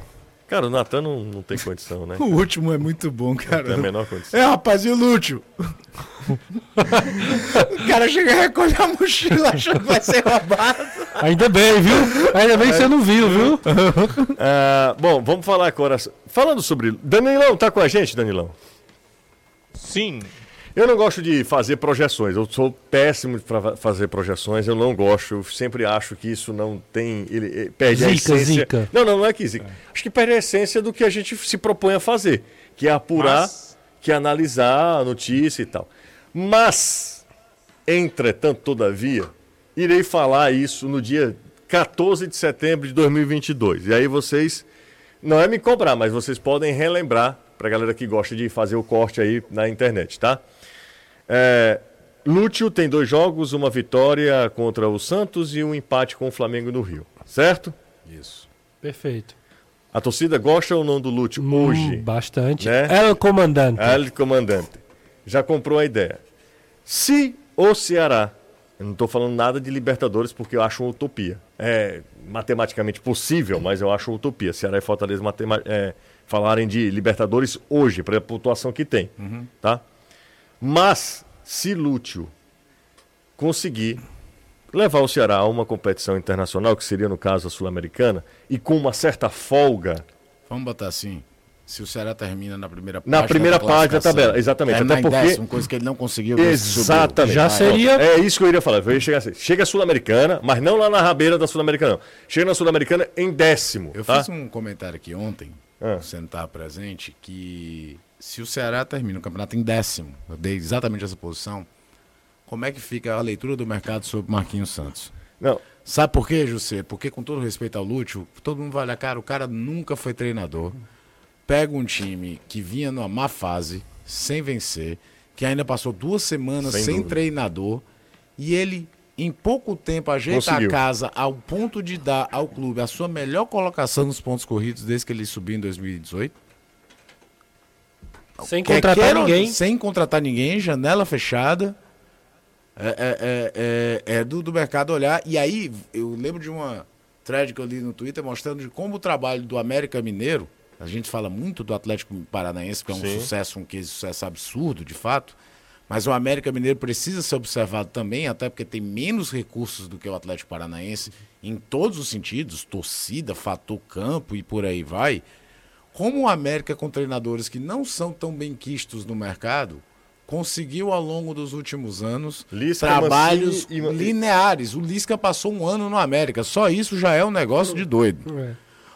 A: Cara, o Natan não, não tem condição, né?
G: o último é muito bom, cara. Não
A: tem a menor condição.
G: É, rapaz, e o Lúcio? o cara chega a recolher a mochila achando que vai ser roubado.
F: Ainda bem, viu? Ainda bem que você não viu, viu?
A: uh, bom, vamos falar agora. Falando sobre. Danilão, tá com a gente, Danilão?
E: Sim.
A: Eu não gosto de fazer projeções. Eu sou péssimo para fazer projeções. Eu não gosto. Eu sempre acho que isso não tem. Ele, ele perde zica, a essência. Zica. Não, não, não é que zica. É. Acho que perde a essência do que a gente se propõe a fazer, que é apurar, Mas... que é analisar a notícia e tal. Mas, entretanto, todavia, irei falar isso no dia 14 de setembro de 2022. E aí vocês, não é me cobrar, mas vocês podem relembrar para a galera que gosta de fazer o corte aí na internet, tá? É, Lúcio tem dois jogos, uma vitória contra o Santos e um empate com o Flamengo no Rio, certo?
F: Isso. Perfeito.
A: A torcida gosta ou não do Lúcio hum, hoje?
F: Bastante. Né? El comandante.
A: El comandante. Já comprou a ideia. Se o Ceará eu não estou falando nada de Libertadores porque eu acho uma utopia. É matematicamente possível, mas eu acho uma utopia. Ceará e Fortaleza é, falarem de Libertadores hoje, para a pontuação que tem. Uhum. Tá? Mas, se Lúcio conseguir levar o Ceará a uma competição internacional, que seria no caso a Sul-Americana, e com uma certa folga.
G: Vamos botar assim se o Ceará termina na primeira
A: página. Na primeira página da tabela, exatamente.
G: Até porque. Décimo, coisa que ele não conseguiu.
A: Exatamente.
F: Já seria.
A: É isso que eu iria falar. Eu ia chegar assim. Chega a Sul-Americana, mas não lá na rabeira da Sul-Americana. Chega na Sul-Americana em décimo.
G: Eu tá? fiz um comentário aqui ontem, ah. você não estava presente, que se o Ceará termina o campeonato em décimo, eu dei exatamente essa posição, como é que fica a leitura do mercado sobre Marquinhos Santos?
A: Não.
G: Sabe por quê, José? Porque, com todo respeito ao Lúcio, todo mundo vai olhar, cara, o cara nunca foi treinador pega um time que vinha numa má fase, sem vencer, que ainda passou duas semanas sem, sem treinador, e ele, em pouco tempo, ajeita Conseguiu. a casa ao ponto de dar ao clube a sua melhor colocação nos pontos corridos desde que ele subiu em 2018.
F: Sem contratar ninguém.
G: Sem contratar ninguém, janela fechada. É, é, é, é, é do, do mercado olhar. E aí, eu lembro de uma thread que eu li no Twitter mostrando de como o trabalho do América Mineiro a gente fala muito do Atlético Paranaense, que é um Sim. sucesso, um case sucesso absurdo, de fato. Mas o América Mineiro precisa ser observado também, até porque tem menos recursos do que o Atlético Paranaense, em todos os sentidos, torcida, fator campo e por aí vai. Como o América, com treinadores que não são tão bem quistos no mercado, conseguiu ao longo dos últimos anos Lisca, trabalhos e... lineares. O Lisca passou um ano no América, só isso já é um negócio de doido. É.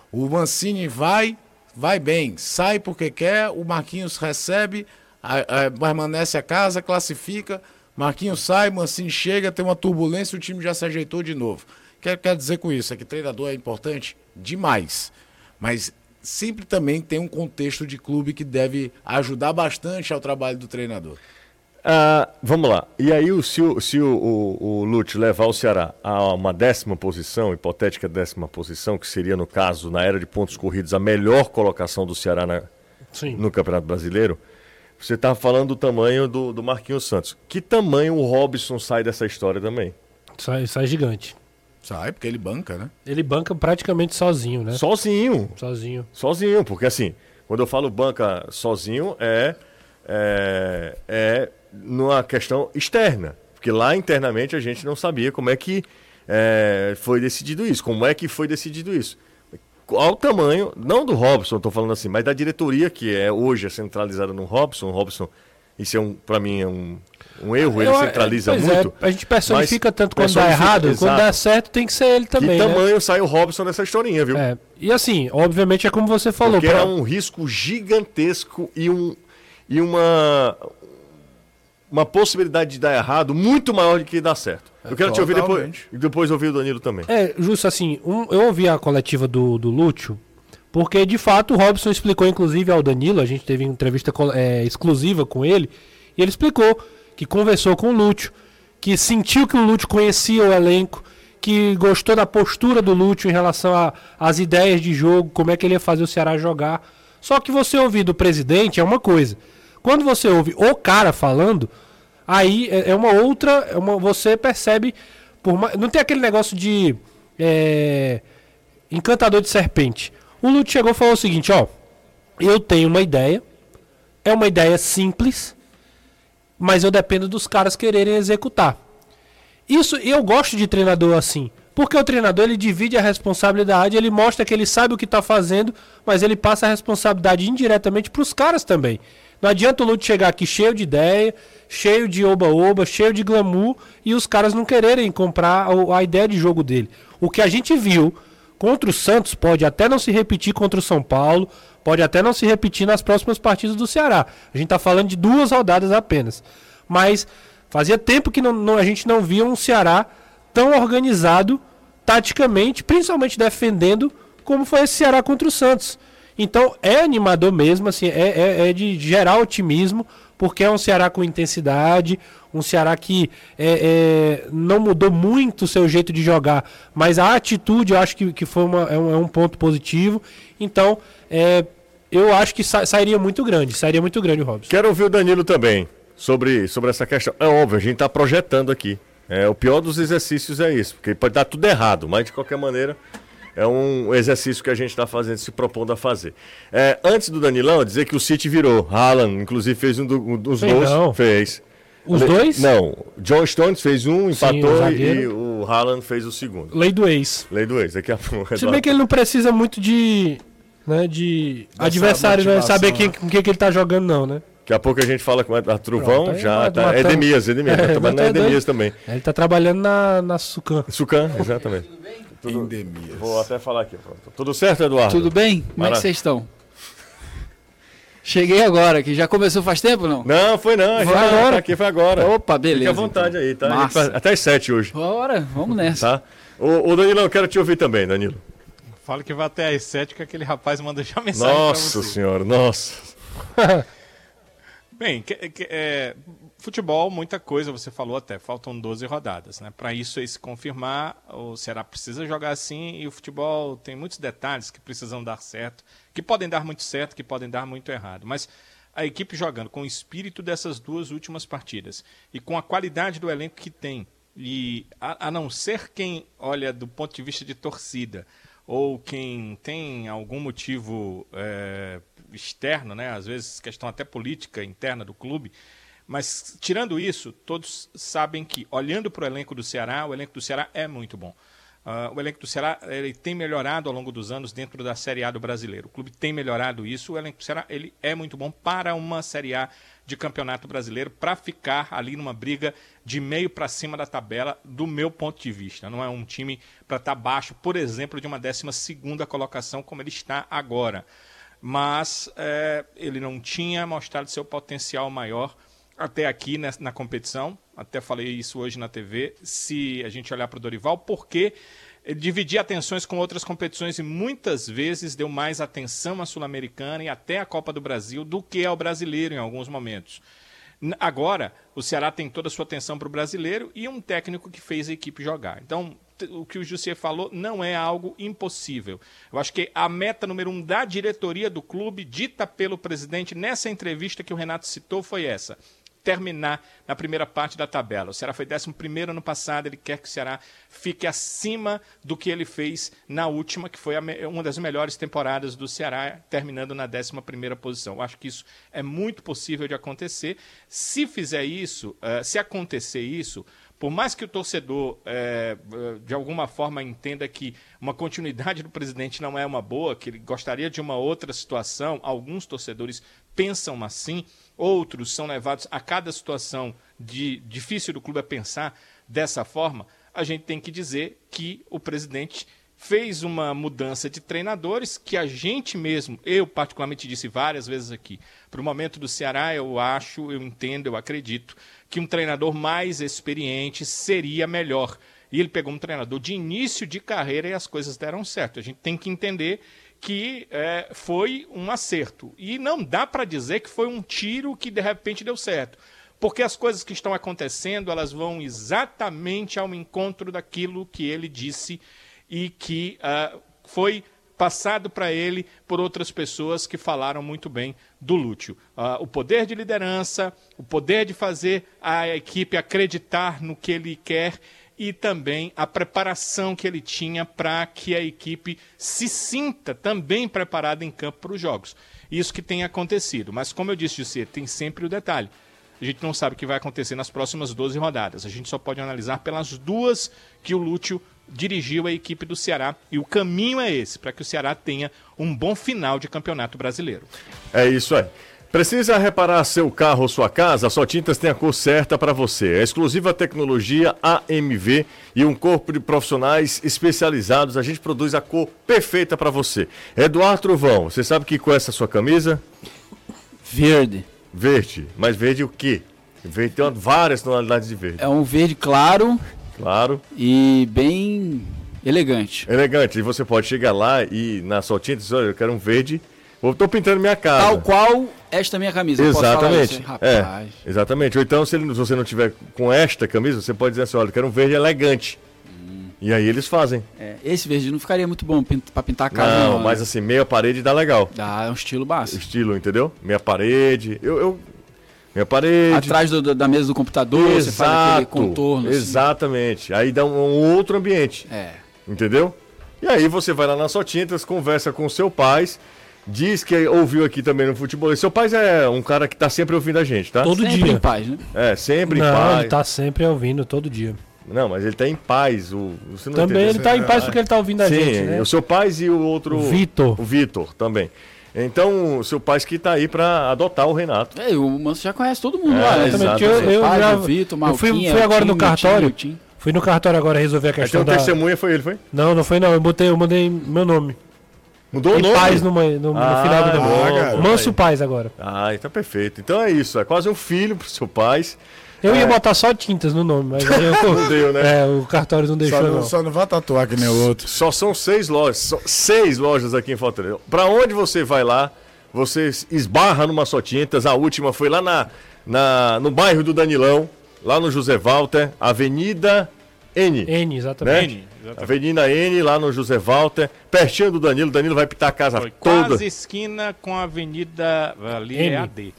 G: O Mancini vai, vai bem, sai porque quer, o Marquinhos recebe, a, a, permanece a casa, classifica, Marquinhos sai, Mancini chega, tem uma turbulência, o time já se ajeitou de novo. Quer, quer dizer com isso? É que treinador é importante? Demais. Mas sempre também tem um contexto de clube que deve ajudar bastante ao trabalho do treinador.
A: Ah, vamos lá. E aí, se, o, se o, o, o Lute levar o Ceará a uma décima posição, hipotética décima posição, que seria, no caso, na era de pontos corridos, a melhor colocação do Ceará na, no Campeonato Brasileiro, você está falando do tamanho do, do Marquinhos Santos. Que tamanho o Robson sai dessa história também?
F: Sai, sai gigante.
G: Sai, porque ele banca, né?
F: Ele banca praticamente sozinho, né?
A: Sozinho.
F: Sozinho.
A: Sozinho, porque assim, quando eu falo banca sozinho, é, é, é numa questão externa. Porque lá internamente a gente não sabia como é que é, foi decidido isso, como é que foi decidido isso. Ao tamanho, não do Robson, estou falando assim, mas da diretoria que é hoje é centralizada no Robson. O Robson, isso é um, para mim, é um, um erro, ele Eu, centraliza é, muito.
F: É, a gente personifica tanto quando dá errado, exato. quando dá certo tem que ser ele também.
A: Que né? tamanho sai o Robson nessa historinha, viu?
F: É, e assim, obviamente é como você falou.
A: Porque pra... era um risco gigantesco e, um, e uma, uma possibilidade de dar errado muito maior do que dar certo. É, eu quero te ouvir depois. E depois ouvir o Danilo também.
F: É, justo assim, um, eu ouvi a coletiva do, do Lúcio, porque de fato o Robson explicou, inclusive, ao Danilo, a gente teve entrevista é, exclusiva com ele, e ele explicou que conversou com o Lúcio, que sentiu que o Lúcio conhecia o elenco, que gostou da postura do Lúcio em relação às ideias de jogo, como é que ele ia fazer o Ceará jogar. Só que você ouvir do presidente é uma coisa. Quando você ouve o cara falando, aí é, é uma outra. É uma, você percebe. Por não tem aquele negócio de. É, encantador de serpente. O Lute chegou e falou o seguinte: ó. Eu tenho uma ideia. É uma ideia simples. Mas eu dependo dos caras quererem executar. Isso eu gosto de treinador assim. Porque o treinador ele divide a responsabilidade, ele mostra que ele sabe o que está fazendo, mas ele passa a responsabilidade indiretamente para os caras também. Não adianta o Lute chegar aqui cheio de ideia, cheio de oba-oba, cheio de glamour e os caras não quererem comprar a, ideia de jogo dele. O que a gente viu contra o Santos pode até não se repetir contra o São Paulo, pode até não se repetir nas próximas partidas do Ceará. A gente está falando de duas rodadas apenas. Mas fazia tempo que não, não, a gente não via um Ceará tão organizado taticamente, principalmente defendendo, como foi esse Ceará contra o Santos. Então é animador mesmo, assim, é, é, é de gerar otimismo, porque é um Ceará com intensidade, um Ceará que é, é, não mudou muito o seu jeito de jogar, mas a atitude eu acho que, que foi uma, é, um, é um ponto positivo. Então, é, eu acho que sa sairia muito grande, sairia muito grande o Robson.
A: Quero ouvir o Danilo também sobre, sobre essa questão. É óbvio, a gente está projetando aqui. É, o pior dos exercícios é isso, porque pode dar tudo errado, mas de qualquer maneira é um exercício que a gente está fazendo, se propondo a fazer. É, antes do Danilão, dizer que o City virou. Haaland, inclusive, fez um, do, um dos Sei gols. Não. Fez.
F: Os Le... dois?
A: Não. John Stones fez um, empatou Sim, o e o Haaland fez o segundo.
F: Lei do ex.
A: Lei do ex. Daqui a pouco.
F: Se bem que ele não precisa muito de. Né, de Dessa adversário, né, saber quem, com quem que ele tá jogando, não, né?
A: Daqui a pouco a gente fala com a Truvão, Pronto, já tá. Edemias, Edemias. É, tá trabalhando na Edemias também.
F: Ele tá trabalhando na, na Sucan.
A: Sucan, exatamente. Tudo, Endemias. Vou até falar aqui. Pronto. Tudo certo, Eduardo?
H: Tudo bem? Como Mara... é que vocês estão? Cheguei agora, que já começou faz tempo, não?
A: Não, foi não. Foi agora. Tá aqui foi agora.
H: Opa, beleza. Fique
A: à vontade então. aí, tá? Massa. Até as sete hoje.
H: Bora, vamos nessa.
A: Tá? Ô, ô Danilo, eu quero te ouvir também, Danilo.
E: Fala que vai até as sete que aquele rapaz manda já mensagem
A: Nossa senhora, nossa.
E: Bem, que, que, é, Futebol, muita coisa, você falou até, faltam 12 rodadas. Né? Para isso aí se confirmar, o Ceará precisa jogar assim e o futebol tem muitos detalhes que precisam dar certo, que podem dar muito certo, que podem dar muito errado. Mas a equipe jogando com o espírito dessas duas últimas partidas e com a qualidade do elenco que tem, e a, a não ser quem olha do ponto de vista de torcida ou quem tem algum motivo é, externo, né? às vezes questão até política interna do clube mas, tirando isso, todos sabem que, olhando para o elenco do Ceará, o elenco do Ceará é muito bom. Uh, o elenco do Ceará ele tem melhorado ao longo dos anos dentro da Série A do brasileiro. O clube tem melhorado isso. O elenco do Ceará ele é muito bom para uma Série A de campeonato brasileiro, para ficar ali numa briga de meio para cima da tabela, do meu ponto de vista. Não é um time para estar tá baixo, por exemplo, de uma 12 colocação, como ele está agora. Mas é, ele não tinha mostrado seu potencial maior até aqui na, competição, até falei isso hoje na TV, se a gente olhar para o Dorival, porque dividir atenções com outras competições e muitas vezes deu mais atenção à Sul-Americana e até à Copa do Brasil do que ao brasileiro em alguns momentos. Agora, o Ceará tem toda a sua atenção para o brasileiro e um técnico que fez a equipe jogar. Então, o que o José falou não é algo impossível. Eu acho que a meta número um da diretoria do clube, dita pelo presidente nessa entrevista que o Renato citou, foi essa: terminar na primeira parte da tabela. O Ceará foi 11 ano passado, ele quer que o Ceará fique acima do que ele fez na última, que foi uma das melhores temporadas do Ceará, terminando na 11 posição. Eu acho que isso é muito possível de acontecer. Se fizer isso, uh, se acontecer isso, por mais que o torcedor, é, de alguma forma, entenda que uma continuidade do presidente não é uma boa, que ele gostaria de uma outra situação, alguns torcedores pensam assim, outros são levados a cada situação de difícil do clube a pensar dessa forma, a gente tem que dizer que o presidente fez uma mudança de treinadores que a gente mesmo, eu particularmente disse várias vezes aqui, para o momento do Ceará, eu acho, eu entendo, eu acredito que um treinador mais experiente seria melhor. E ele pegou um treinador de início de carreira e as coisas deram certo. A gente tem que entender que é, foi um acerto. E não dá para dizer que foi um tiro que de repente deu certo. Porque as coisas que estão acontecendo, elas vão exatamente ao encontro daquilo que ele disse e que uh, foi passado para ele por outras pessoas que falaram muito bem do Lúcio. Uh, o poder de liderança, o poder de fazer a equipe acreditar no que ele quer e também a preparação que ele tinha para que a equipe se sinta também preparada em campo para os jogos. Isso que tem acontecido. Mas, como eu disse, tem sempre o detalhe. A gente não sabe o que vai acontecer nas próximas 12 rodadas. A gente só pode analisar pelas duas que o Lúcio dirigiu a equipe do Ceará. E o caminho é esse, para que o Ceará tenha um bom final de campeonato brasileiro.
A: É isso aí. Precisa reparar seu carro ou sua casa? A Só Tintas tem a cor certa para você. A exclusiva tecnologia AMV e um corpo de profissionais especializados, a gente produz a cor perfeita para você. Eduardo Trovão, você sabe que cor é essa sua camisa?
H: Verde.
A: Verde. Mas verde o quê? Verde tem várias tonalidades de verde.
H: É um verde claro.
A: Claro.
H: E bem elegante.
A: Elegante. E você pode chegar lá e na Só Tintas, olha, eu quero um verde eu tô pintando minha casa.
H: Tal qual esta minha camisa.
A: Exatamente. É, exatamente. Ou então, se, ele, se, você não tiver com esta camisa, você pode dizer assim: olha, eu quero um verde elegante. Hum. E aí eles fazem.
H: É, esse verde não ficaria muito bom para pintar a casa.
A: Não, não mas né? assim, meia parede dá legal.
H: Dá, é um estilo básico.
A: Estilo, entendeu? Meia parede. Eu. eu minha parede.
H: Atrás do, da mesa do computador, Exato, você faz aquele contorno.
A: Assim. Exatamente. Assim. Aí dá um, um outro ambiente.
H: É.
A: Entendeu? E aí você vai lá na sua tintas, conversa com o seu pai Diz que ouviu aqui também no futebol. Seu pai é um cara que tá sempre ouvindo a gente, tá?
F: Todo
H: sempre
F: dia.
H: em paz, né?
A: É, sempre
F: não,
A: em paz.
F: ele tá sempre ouvindo, todo dia.
A: Não, mas ele tá em paz. O,
F: você não também ele tá em paz porque ele tá ouvindo a Sim, gente, né?
A: o seu pai e o outro...
F: Vitor.
A: O Vitor também. Então, o seu pai que tá aí para adotar o Renato.
H: É, o Manso já conhece todo mundo
A: é,
H: lá,
A: né?
F: Exatamente. Eu, eu,
H: pai,
F: já,
H: Vitor,
F: eu fui, fui agora no cartório. Fui no cartório agora resolver a questão
A: Então,
F: da...
A: testemunha foi ele, foi?
F: Não, não foi não. Eu botei, eu mandei meu nome.
A: Mudou
F: o
A: nome?
F: Paz no, no, ah, no final do nome. Ah, Manso Paz agora.
A: Ah, então perfeito. Então é isso, é quase um filho pro seu pai.
F: Eu
A: é.
F: ia botar só tintas no nome, mas aí eu,
A: não deu, né?
F: É, o cartório não deixou.
G: Só
F: não,
G: não, só não vai tatuar que nem o outro.
A: Só são seis lojas, seis lojas aqui em Fortaleza. Para onde você vai lá, você esbarra numa só tintas. A última foi lá na, na, no bairro do Danilão, lá no José Walter, Avenida N.
F: N, exatamente.
A: Né? N. Exatamente. Avenida N, lá no José Walter, pertinho do Danilo. Danilo vai pitar a casa Foi toda.
E: Quase esquina com a Avenida. Ali N. é a D.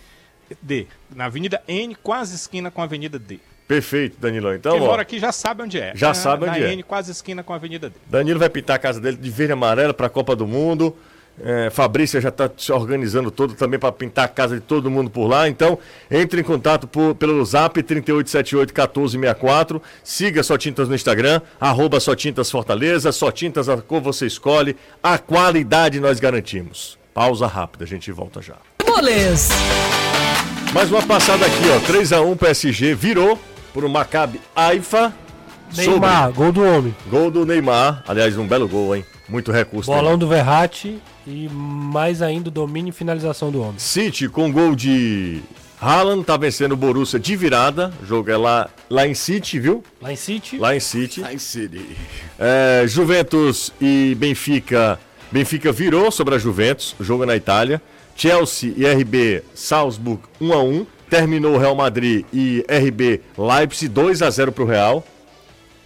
E: D. Na Avenida N, quase esquina com a Avenida D.
A: Perfeito, Danilo. Então,
E: Quem ó, mora aqui já sabe onde é.
A: Já sabe onde
E: na
A: é.
E: N, quase esquina com a Avenida D.
A: Danilo vai pintar a casa dele de verde e amarelo para a Copa do Mundo. É, Fabrícia já está se organizando todo também para pintar a casa de todo mundo por lá. Então, entre em contato por, pelo zap 3878-1464. Siga Só Tintas no Instagram, arroba Só Tintas Fortaleza. Só Tintas, a cor você escolhe, a qualidade nós garantimos. Pausa rápida, a gente volta já.
B: Bolês.
A: Mais uma passada aqui, ó. 3x1 PSG virou por um Maccabi Haifa.
F: Neymar, sobre... gol do homem.
A: Gol do Neymar. Aliás, um belo gol, hein? Muito recurso.
F: Bolão também. do Verratti e mais ainda o domínio e finalização do homem.
A: City com gol de Haaland tá vencendo o Borussia de virada. O jogo é lá, lá em City, viu?
F: Lá em City?
A: Lá em City.
G: Lá em City.
A: É, Juventus e Benfica. Benfica virou sobre a Juventus. O jogo na Itália. Chelsea e RB Salzburg 1 a 1. Terminou o Real Madrid e RB Leipzig 2 a 0 pro Real.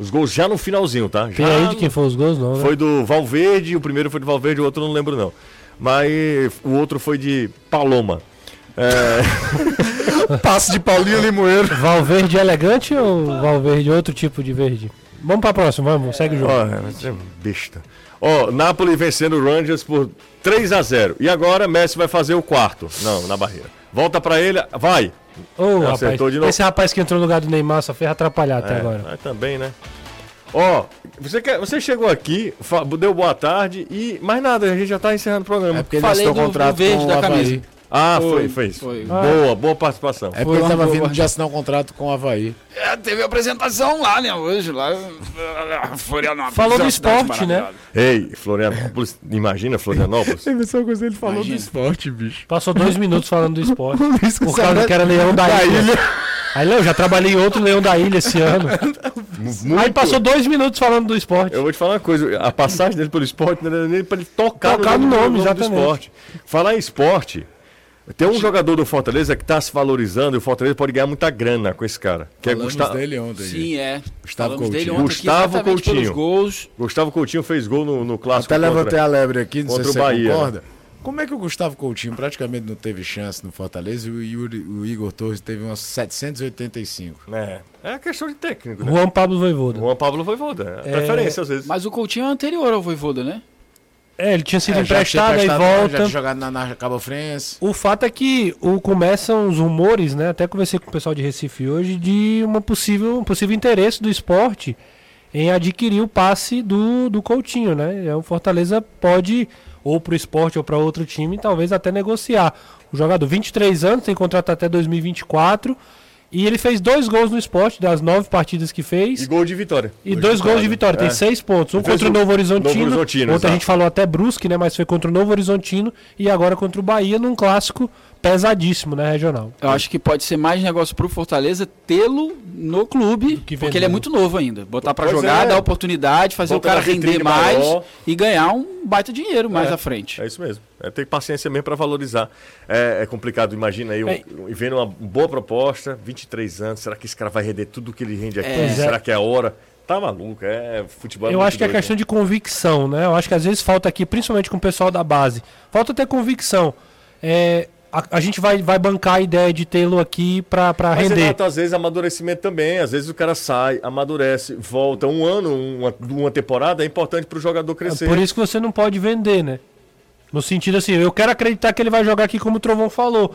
A: Os gols já no finalzinho, tá? Já
F: Tem aí de quem foi os gols, não? Né?
A: Foi do Valverde, o primeiro foi do Valverde, o outro não lembro não. Mas o outro foi de Paloma.
G: É... Passe de Paulinho Limoeiro.
F: Valverde elegante ou Valverde outro tipo de verde? Vamos pra próxima, vamos, segue o jogo.
A: Oh, é besta. Ó, oh, Napoli vencendo o Rangers por 3 a 0 E agora Messi vai fazer o quarto. Não, na barreira. Volta para ele, vai.
F: Oh, rapaz, de novo. Esse rapaz que entrou no lugar do Neymar só fez atrapalhar até
A: é,
F: agora.
A: também, né? Ó, você, quer, você chegou aqui, deu boa tarde e mais nada, a gente já tá encerrando o programa.
H: É porque ele Falei do, contrato do verde da camisa.
A: Ah, foi, foi isso. Foi. Boa, boa participação.
G: É porque ele tava vindo de assinar um contrato com o Havaí.
H: É, teve apresentação lá, né, hoje, lá.
F: Florianópolis. Falou do esporte, né?
A: Ei, Florianópolis, imagina Florianópolis.
G: É a mesma coisa ele falou imagina. do esporte, bicho.
F: Passou dois minutos falando do esporte. por causa que era Leão da, da ilha. ilha. Aí, eu já trabalhei em outro Leão da Ilha esse ano. Muito. Aí passou dois minutos falando do esporte.
A: Eu vou te falar uma coisa, a passagem dele pelo esporte não era nem para ele tocar, tocar no nome, no nome, nome do esporte. Falar em esporte, tem um jogador do Fortaleza que está se valorizando e o Fortaleza pode ganhar muita grana com esse cara. Que
G: Falamos
A: é Gustavo.
G: dele ontem.
H: Sim, é.
G: Gustavo Falamos Coutinho.
A: Gustavo Coutinho.
H: Gols.
A: Gustavo Coutinho fez gol no, no clássico.
G: Até levantei a lebre aqui, não
A: contra
G: sei se
A: o Bahia.
G: Você concorda. Como é que o Gustavo Coutinho praticamente não teve chance no Fortaleza e o, Yuri, o Igor Torres teve umas 785?
A: É, é questão de técnico. Né?
F: Juan Pablo Voivoda.
A: Juan Pablo Voivoda. É, é... preferência às vezes.
H: Mas o Coutinho é anterior ao Voivoda, né?
F: É, ele tinha sido é, emprestado, e volta. Já
G: jogado na, na Cabo Friense.
F: O fato é que o, começam os rumores, né? Até conversei com o pessoal de Recife hoje, de uma possível, um possível interesse do esporte em adquirir o passe do, do Coutinho, né? É, o Fortaleza pode, ou para o esporte ou para outro time, talvez até negociar. O jogador, 23 anos, tem contrato até 2024. E ele fez dois gols no esporte, das nove partidas que fez.
A: E gol de vitória.
F: E dois de gols de vitória. É. Tem seis pontos. Um contra o Novo Horizontino. Novo Horizontino outro a gente falou até Brusque, né? Mas foi contra o Novo Horizontino. E agora contra o Bahia, num clássico pesadíssimo, né, regional.
H: Eu acho que pode ser mais negócio pro Fortaleza tê-lo no clube, porque ele é muito novo ainda. Botar para jogar, é. dar oportunidade, fazer Volta o cara render mais maior. e ganhar um baita dinheiro mais
A: é,
H: à frente.
A: É isso mesmo. É ter paciência mesmo para valorizar. É, é, complicado, imagina aí, um, é. vendo uma boa proposta, 23 anos, será que esse cara vai render tudo que ele rende aqui? É. Será que é a hora? Tá maluco, é futebol.
F: É Eu acho que é questão de convicção, né? Eu acho que às vezes falta aqui, principalmente com o pessoal da base, falta ter convicção. É, a, a, gente vai, vai bancar a ideia de tê-lo aqui para render. Renato,
A: às vezes amadurecimento também. Às vezes o cara sai, amadurece, volta. Um ano, uma, uma temporada é importante para o jogador crescer.
F: É por isso que você não pode vender, né? No sentido assim, eu quero acreditar que ele vai jogar aqui como o Trovão falou.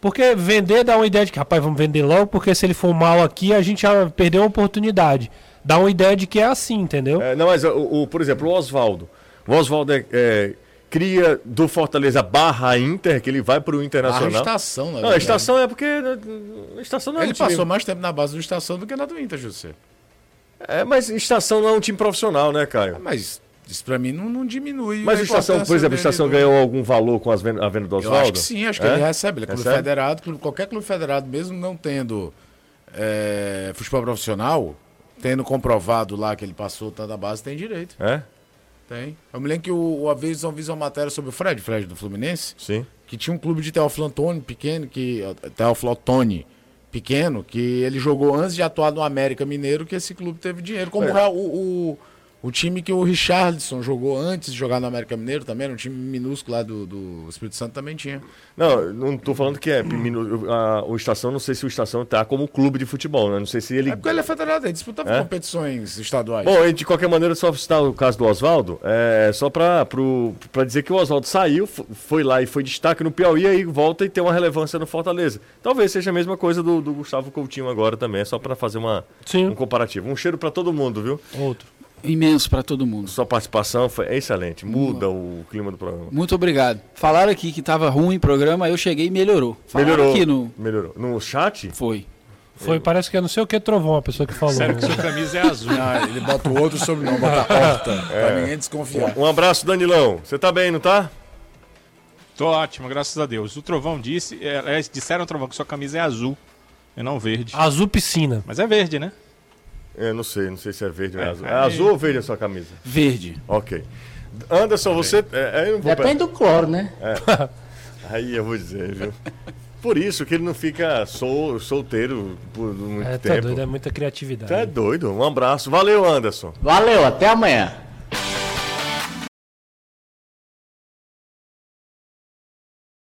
F: Porque vender dá uma ideia de que, rapaz, vamos vender logo, porque se ele for mal aqui, a gente já perdeu a oportunidade. Dá uma ideia de que é assim, entendeu?
A: É, não, mas, o, o, por exemplo, o Oswaldo. O Oswaldo é, é cria do Fortaleza barra Inter, que ele vai para o Internacional. A
G: estação,
A: né? Não, a estação é porque. A estação não
G: é Ele um passou mais tempo na base do estação do que na do Inter, José.
A: É, mas estação não é um time profissional, né, Caio? É,
G: mas isso para mim não, não, diminui.
A: Mas a estação, por exemplo, a estação do... ganhou algum valor com as venda, a venda do Oswaldo?
G: Acho que sim, acho que é? ele recebe. Ele é clube recebe? federado, clube, qualquer clube federado, mesmo não tendo é, futebol profissional, tendo comprovado lá que ele passou tá da base, tem direito.
A: É?
G: Tem. Eu me lembro que o, Aviso fez uma matéria sobre o Fred, Fred do Fluminense.
A: Sim.
G: Que tinha um clube de Teófilo Antônio pequeno, que. Teófilo Otoni pequeno, que ele jogou antes de atuar no América Mineiro, que esse clube teve dinheiro. Como é. o, o o time que o Richardson jogou antes de jogar no América Mineiro também, era um time minúsculo lá do, do Espírito Santo também tinha.
A: Não, não estou falando que é a, o Estação, não sei se o Estação está como clube de futebol, né? Não sei se ele.
G: É porque ele é federado, ele disputava é? competições estaduais.
A: Bom, de qualquer maneira, só citar o caso do Oswaldo, é só para dizer que o Oswaldo saiu, foi lá e foi destaque no Piauí, aí volta e tem uma relevância no Fortaleza. Talvez seja a mesma coisa do, do Gustavo Coutinho agora também, é só para fazer uma, um comparativo. Um cheiro para todo mundo, viu?
H: Outro imenso para todo mundo.
A: Sua participação foi excelente, muda o clima do programa.
H: Muito obrigado. Falaram aqui que estava ruim o programa, eu cheguei e melhorou.
A: Falaram melhorou. Aqui no... Melhorou. No chat?
H: Foi.
F: Foi, parece que é não sei o que Trovão, a pessoa que falou.
E: Sério que sua camisa é azul.
G: Ah, ele bota o outro sobrenome, bota horta, é. pra ninguém desconfiar.
A: Um, um abraço, Danilão. Você tá bem, não tá?
E: Tô ótimo, graças a Deus. O Trovão disse, é, é, disseram, Trovão, que sua camisa é azul e não verde.
F: Azul piscina.
E: Mas é verde, né?
A: Eu não sei, não sei se é verde ou é, azul. É azul ou verde a sua camisa?
H: Verde.
A: Ok. Anderson, você. É,
D: Depende pra... do cloro, né?
A: É. Aí eu vou dizer, viu? Por isso que ele não fica sol, solteiro por muito é, tá tempo.
F: Doido, é muita criatividade.
A: Tá doido. Um abraço. Valeu, Anderson.
D: Valeu, até amanhã.